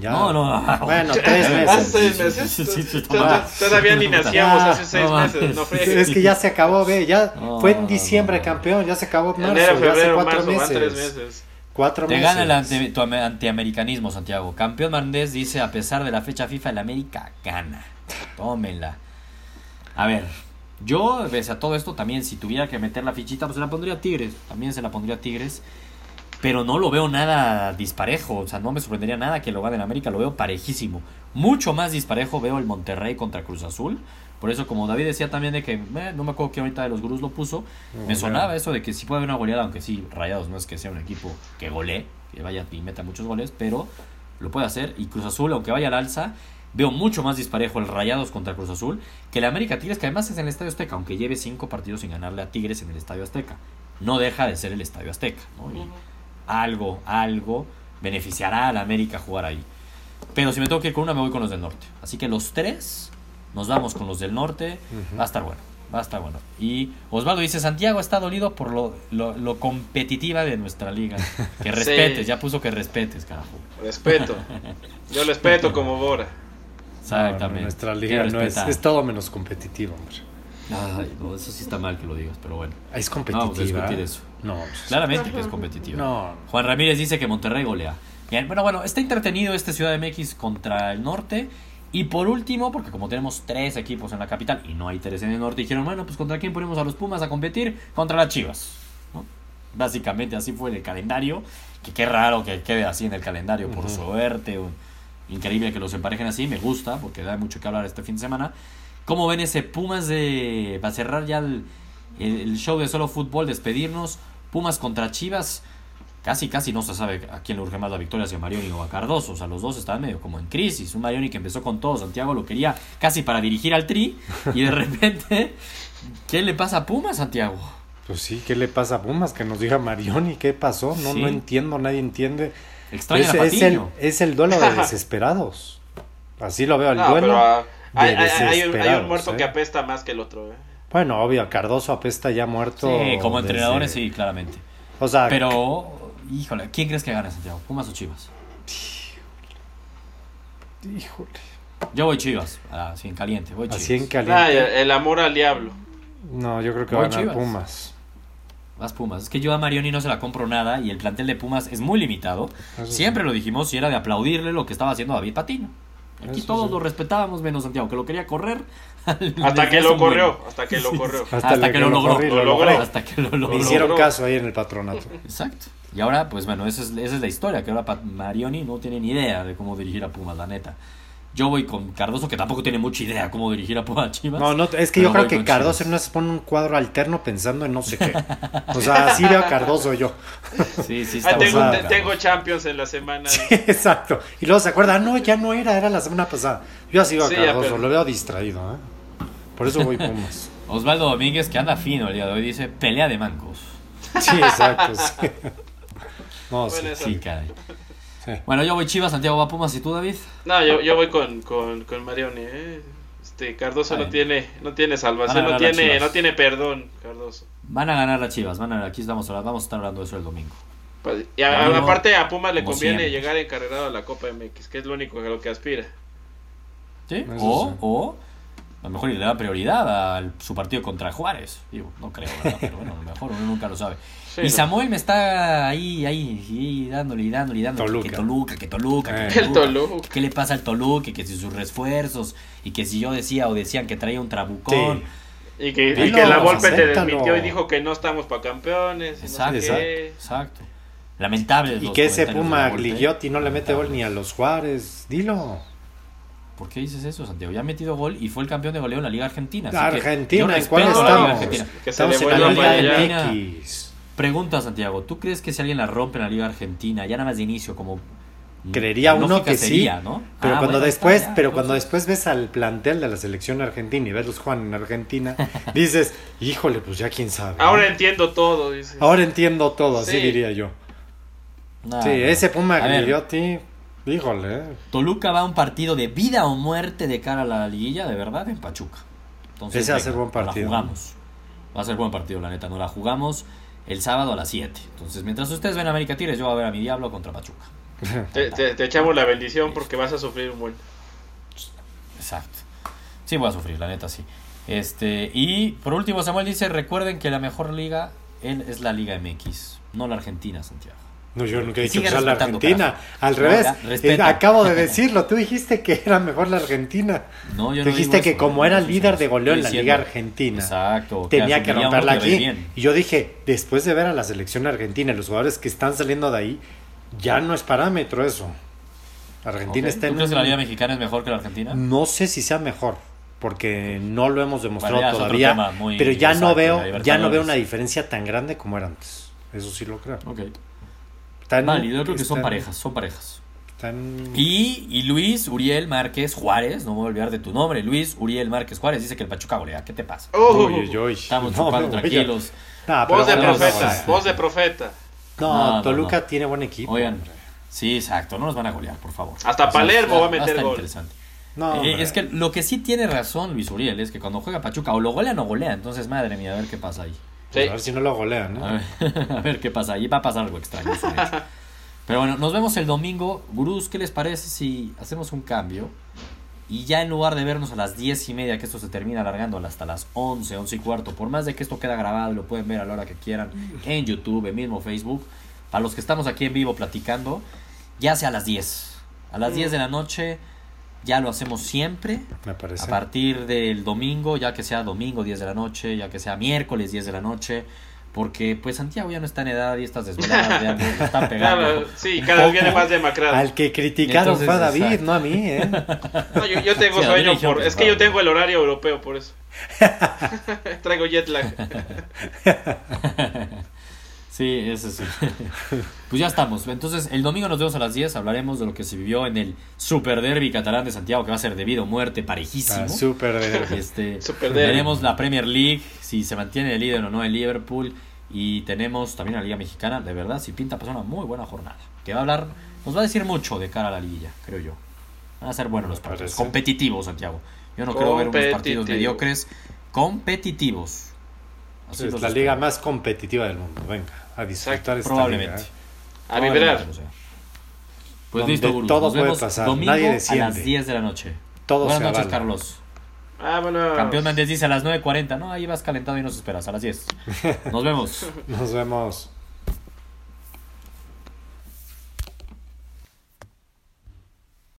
Speaker 3: Ya.
Speaker 1: No, no.
Speaker 3: Bueno, tres
Speaker 2: ¿Hace
Speaker 3: meses.
Speaker 2: seis meses?
Speaker 1: Sí, sí, sí,
Speaker 2: Tod-
Speaker 1: toma.
Speaker 2: Todavía ni nacíamos hace seis
Speaker 1: no
Speaker 2: meses, no.
Speaker 3: Es que ya se acabó, ve, ya
Speaker 1: No,
Speaker 3: fue en diciembre
Speaker 1: no.
Speaker 3: campeón, ya se acabó marzo,
Speaker 2: Enero,
Speaker 3: ya hace
Speaker 2: febrero,
Speaker 3: cuatro
Speaker 2: marzo, van
Speaker 3: meses.
Speaker 2: tres meses.
Speaker 3: Cuatro
Speaker 1: Te
Speaker 3: meses.
Speaker 1: gana el tu ame- antiamericanismo, Santiago. Campeón Marndés dice, a pesar de la fecha FIFA, el América gana. Tómenla. A ver, yo, pese a todo esto, también si tuviera que meter la fichita, pues se la pondría a Tigres. También se la pondría a Tigres. Pero no lo veo nada disparejo. O sea, no me sorprendería nada que lo gane el América. Lo veo parejísimo. Mucho más disparejo veo el Monterrey contra Cruz Azul. Por eso, como David decía también de que, eh, no me acuerdo que ahorita de los gurús lo puso, me sonaba eso de que sí puede haber una goleada, aunque sí, Rayados no es que sea un equipo que golee, que vaya y meta muchos goles, pero lo puede hacer. Y Cruz Azul, aunque vaya al alza, veo mucho más disparejo el Rayados contra Cruz Azul que el América Tigres, que además es en el Estadio Azteca, aunque lleve cinco partidos sin ganarle a Tigres en el Estadio Azteca. No deja de ser el Estadio Azteca, ¿no? Y algo, algo beneficiará a la América jugar ahí. Pero si me tengo que ir con una, me voy con los del norte. Así que los tres nos vamos con los del norte. Va a estar bueno. Va a estar bueno. Y Osvaldo dice, Santiago está dolido por lo, lo, lo competitiva de nuestra liga. Que respetes,
Speaker 2: Sí.
Speaker 1: ya puso que respetes, carajo.
Speaker 2: Respeto. Yo respeto como Bora.
Speaker 1: Exactamente.
Speaker 3: Nuestra liga no es, es todo menos competitivo, hombre.
Speaker 1: Ay, no, eso sí está mal que lo digas, pero bueno.
Speaker 3: Es
Speaker 1: No vamos a
Speaker 3: competitiva.
Speaker 1: discutir eso.
Speaker 3: No, pues,
Speaker 1: Claramente que es competitiva.
Speaker 3: no.
Speaker 1: Juan Ramírez dice que Monterrey golea. Bien, bueno, bueno, está entretenido este Ciudad de MX contra el norte. Y por último, porque como tenemos tres equipos en la capital y no hay tres en el norte, dijeron, bueno, pues contra quién ponemos a los Pumas a competir? Contra las Chivas. ¿no? Básicamente así fue el calendario. Que qué raro que quede así en el calendario, por suerte. o- Increíble que los emparejen así, me gusta, porque da mucho que hablar este fin de semana. ¿Cómo ven ese Pumas de... para cerrar ya el, el- el show de solo fútbol, despedirnos? Pumas contra Chivas. Casi, casi no se sabe a quién le urge más la victoria, si a Marioni o a Cardoso. O sea, los dos estaban medio como en crisis. Un Marioni que empezó con todo, Santiago lo quería casi para dirigir al Tri. Y de repente, ¿qué le pasa a Pumas, Santiago?
Speaker 3: Pues sí, ¿qué le pasa a Pumas? Que nos diga Marioni, ¿qué pasó? No,
Speaker 1: Sí.
Speaker 3: no entiendo, nadie entiende.
Speaker 1: Extraña
Speaker 3: es,
Speaker 1: a
Speaker 3: es el, es el duelo de desesperados. Así lo veo, el
Speaker 2: No,
Speaker 3: duelo.
Speaker 2: pero ah,
Speaker 3: de
Speaker 2: hay, hay- hay un, hay un
Speaker 3: desesperados,
Speaker 2: muerto
Speaker 3: ¿eh?
Speaker 2: que apesta más que el otro. ¿eh?
Speaker 3: Bueno, obvio, Cardoso apesta ya muerto.
Speaker 1: Sí, como
Speaker 3: desde-
Speaker 1: entrenadores, sí, claramente.
Speaker 3: O sea,
Speaker 1: Pero, híjole, ¿quién crees que gana, Santiago? ¿Pumas o Chivas?
Speaker 3: híjole.
Speaker 1: Yo voy Chivas, así en caliente, voy Chivas.
Speaker 3: Así en
Speaker 2: Ah,
Speaker 3: caliente.
Speaker 2: el amor al diablo.
Speaker 3: No, yo creo que
Speaker 1: Voy
Speaker 3: van a. Pumas.
Speaker 1: Vas Pumas. Es que yo a Marioni no se la compro nada y el plantel de Pumas es muy limitado.
Speaker 3: Eso sí.
Speaker 1: Siempre lo dijimos y era de aplaudirle lo que estaba haciendo David Patino. Aquí
Speaker 3: Eso
Speaker 1: todos
Speaker 3: sí.
Speaker 1: lo respetábamos menos Santiago, que lo quería correr.
Speaker 2: Hasta que lo corrió. Hasta que lo corrió.
Speaker 1: Hasta, que lo logró.
Speaker 3: corrí,
Speaker 2: Lo logró.
Speaker 1: Hasta que lo
Speaker 3: Me
Speaker 1: logró.
Speaker 3: hicieron caso ahí en el patronato.
Speaker 1: Exacto. Y ahora, pues bueno, esa es, esa es la historia, que ahora Marioni no tiene ni idea de cómo dirigir a Pumas, la neta. Yo voy con Cardoso, que tampoco tiene mucha idea cómo dirigir a Pumas Chivas.
Speaker 3: No, no, es que yo creo que Cardoso una se pone un cuadro alterno pensando en no sé qué. O sea, así veo a Cardoso yo.
Speaker 1: Sí, sí,
Speaker 2: Ah,
Speaker 1: está
Speaker 2: tengo,
Speaker 1: bueno,
Speaker 2: te-
Speaker 1: Cardoso.
Speaker 2: tengo Champions en la semana.
Speaker 3: Sí, exacto. Y luego se acuerda, "Ah, no, ya no era, era la semana pasada. Yo así veo a
Speaker 2: Sí, ya,
Speaker 3: Cardoso,
Speaker 2: pero-
Speaker 3: lo veo distraído, ¿eh? Por eso voy Pumas.
Speaker 1: Osvaldo Domínguez, que anda fino el día de hoy, dice pelea de mancos.
Speaker 3: Sí, exacto, sí. No, sí.
Speaker 2: Bueno.
Speaker 1: Sí, caray.
Speaker 3: Sí.
Speaker 1: Bueno, yo voy Chivas, Santiago va Pumas y tú, David.
Speaker 2: No, yo, yo voy con, con, con Marioni. ¿eh? Este, Cardoso no tiene, no tiene salvación, no tiene, no tiene perdón, Cardoso.
Speaker 1: Van a ganar las Chivas, van a aquí estamos hablando, vamos a estar hablando de eso el domingo.
Speaker 2: Pues, Y a- aparte a Pumas le conviene
Speaker 1: siempre.
Speaker 2: llegar encarregado a la Copa MX, que es lo único a lo que aspira.
Speaker 1: ¿Sí? O,
Speaker 3: sí.
Speaker 1: o a lo mejor le da prioridad a su partido contra Juárez. Digo, no creo, ¿verdad? Pero bueno, a lo mejor uno nunca lo sabe.
Speaker 2: Sí,
Speaker 1: y. Samuel me está ahí, ahí, dándole y dándole y dándole.
Speaker 3: Toluca.
Speaker 1: Que Toluca, que Toluca, que
Speaker 3: Eh.
Speaker 2: El Toluca.
Speaker 1: ¿Qué le pasa al Toluca? Que si sus refuerzos y que si yo decía o decían que traía un trabucón.
Speaker 3: Sí.
Speaker 2: Y que, y que la Volpe te
Speaker 3: acéptalo.
Speaker 2: desmintió y dijo que no estamos para campeones. y no sé
Speaker 1: Exacto,
Speaker 2: qué.
Speaker 1: exacto. Lamentable.
Speaker 3: Y que ese Puma. Gligliotti no le mete gol ni a los Juárez. Dilo.
Speaker 1: ¿Por qué dices eso, Santiago? Ya ha metido gol y fue el campeón de goleo en la Liga Argentina. así
Speaker 3: La
Speaker 1: que
Speaker 3: Argentina,
Speaker 1: yo
Speaker 3: ¿en cuál
Speaker 1: a la Liga
Speaker 3: estamos?
Speaker 1: Argentina.
Speaker 2: Que se
Speaker 3: Estamos en la Liga.
Speaker 1: Argentina. Pregunta, Santiago, ¿tú crees que si alguien la rompe en la Liga Argentina, ya nada más de inicio, como...
Speaker 3: Creería uno que
Speaker 1: sería,
Speaker 3: sí,
Speaker 1: ¿no?
Speaker 3: pero
Speaker 1: Ah,
Speaker 3: cuando
Speaker 1: bueno,
Speaker 3: después,
Speaker 1: está, ya,
Speaker 3: pero cuando después ves al plantel de la selección argentina y ves los Juan en Argentina, dices, híjole, pues ya quién sabe. ¿no?
Speaker 2: Ahora entiendo todo, dice.
Speaker 3: Ahora entiendo todo, así
Speaker 2: Sí.
Speaker 3: diría yo.
Speaker 1: Nah,
Speaker 3: sí,
Speaker 1: no.
Speaker 3: ese Puma Gligliotti, híjole.
Speaker 1: Toluca va a un partido de vida o muerte de cara a la liguilla, de verdad, en Pachuca. Entonces,
Speaker 3: Ese va a ser buen partido.
Speaker 1: La jugamos. Va a ser buen partido, la neta. No la jugamos el sábado a las 7. Entonces, mientras ustedes ven a América Tigres, yo voy a ver a mi Diablo contra Pachuca.
Speaker 2: Te, te- te echamos la bendición porque vas a sufrir un buen.
Speaker 1: Exacto. Sí, voy a sufrir, la neta, sí. Este, y por último, Samuel dice: recuerden que la mejor liga él es la Liga MX, no la Argentina, Santiago.
Speaker 3: No, yo nunca he dicho que sea la Argentina.
Speaker 1: carajo.
Speaker 3: Al revés, eh, acabo de decirlo. Tú dijiste que era mejor la Argentina.
Speaker 1: No, yo
Speaker 3: Tú
Speaker 1: no
Speaker 3: dijiste
Speaker 1: digo
Speaker 3: que
Speaker 1: eso,
Speaker 3: como era líder de goleo en la Liga Argentina,
Speaker 1: Exacto.
Speaker 3: tenía que romperla aquí. Y yo dije, después de ver a la selección argentina y los jugadores que están saliendo de ahí, ya no es parámetro eso. Argentina está
Speaker 1: ¿Tú
Speaker 3: en
Speaker 1: crees que la Liga Mexicana es mejor que la Argentina?
Speaker 3: No sé si sea mejor, porque no lo hemos demostrado todavía. pero ya no veo, ya no veo una diferencia tan grande como era antes. Eso sí lo creo.
Speaker 1: Ok.
Speaker 3: Están-
Speaker 1: Válido, yo creo que son parejas, son parejas.
Speaker 3: están-
Speaker 1: Y, y Luis Uriel Márquez Juárez, no me voy a olvidar de tu nombre, Luis Uriel Márquez Juárez dice que el Pachuca golea. ¿Qué te pasa?
Speaker 2: Oh,
Speaker 3: Uy, uy, uy.
Speaker 1: Estamos
Speaker 3: No,
Speaker 1: chupando tranquilos.
Speaker 3: Pero
Speaker 2: voz de
Speaker 3: bueno,
Speaker 2: profeta,
Speaker 3: no,
Speaker 2: voz de profeta.
Speaker 3: No, Toluca
Speaker 1: no.
Speaker 3: tiene buen equipo.
Speaker 1: Oigan,
Speaker 3: hombre.
Speaker 1: Sí, exacto, no nos van a golear, por favor.
Speaker 2: Hasta
Speaker 1: O sea,
Speaker 2: Palermo va a meter gol.
Speaker 1: interesante.
Speaker 3: No,
Speaker 1: Eh, es que lo que sí tiene razón Luis Uriel es que cuando juega Pachuca o lo golean o golean, entonces madre mía, a ver qué pasa ahí.
Speaker 3: Pues
Speaker 2: Sí.
Speaker 3: a ver si no lo golean, ¿no?
Speaker 1: A ver, a ver qué pasa ahí, va a pasar algo extraño. Pero bueno, nos vemos el domingo. Gurús, ¿qué les parece si hacemos un cambio? Y ya en lugar de vernos a las 10 y media, que esto se termina alargando hasta las 11, 11 y cuarto, por más de que esto queda grabado y lo pueden ver a la hora que quieran en YouTube, en mismo Facebook, para los que estamos aquí en vivo platicando, ya sea a las 10. A las 10 de la noche ya lo hacemos siempre.
Speaker 3: Me parece.
Speaker 1: A partir del domingo, ya que sea domingo 10 de la noche, ya que sea miércoles 10 de la noche, porque pues Santiago ya no está en edad y estas desveladas de algo le están pegando.
Speaker 2: Claro, sí, cada vez viene más demacrado.
Speaker 3: Al que criticaron
Speaker 1: Entonces,
Speaker 3: fue a David,
Speaker 1: exacto.
Speaker 3: no a mí, ¿eh?
Speaker 2: No, yo, yo tengo
Speaker 1: Sí,
Speaker 2: sueño por...
Speaker 1: que
Speaker 2: Es que yo tengo el horario europeo, por eso. Traigo jet lag.
Speaker 1: Sí, eso sí. pues ya estamos. Entonces, el domingo nos vemos a las 10, hablaremos de lo que se vivió en el Super Derby catalán de Santiago, que va a ser debido a muerte parejísimo.
Speaker 3: Está súper de...
Speaker 1: Este,
Speaker 2: Super
Speaker 1: veremos la Premier League, si se mantiene el líder o no el Liverpool. Y tenemos también la Liga Mexicana, de verdad, si pinta pasar una muy buena jornada. Que va a hablar, nos va a decir mucho de cara a la liguilla, creo yo. Van a ser buenos
Speaker 3: Me
Speaker 1: los partidos.
Speaker 3: parece.
Speaker 1: Competitivos, Santiago. Yo no quiero ver unos partidos mediocres. Competitivos. Así
Speaker 3: Es la
Speaker 1: espero.
Speaker 3: liga más competitiva del mundo. Venga, a disfrutar esta
Speaker 1: Probablemente.
Speaker 3: liga, ¿eh?
Speaker 2: A vibrar.
Speaker 1: Lo sea. Pues
Speaker 3: Donde
Speaker 1: listo, Gurús.
Speaker 3: todo
Speaker 1: Nos
Speaker 3: puede
Speaker 1: vemos
Speaker 3: pasar,
Speaker 1: domingo
Speaker 3: nadie
Speaker 1: a
Speaker 3: desciende.
Speaker 1: las 10 de la noche.
Speaker 3: Todo
Speaker 1: Buenas noches,
Speaker 3: avala.
Speaker 1: Carlos.
Speaker 2: Vámonos.
Speaker 1: Campeón Mendes dice a las 9.40. No, ahí vas calentado y nos esperas. A las 10. Nos vemos.
Speaker 3: Nos vemos.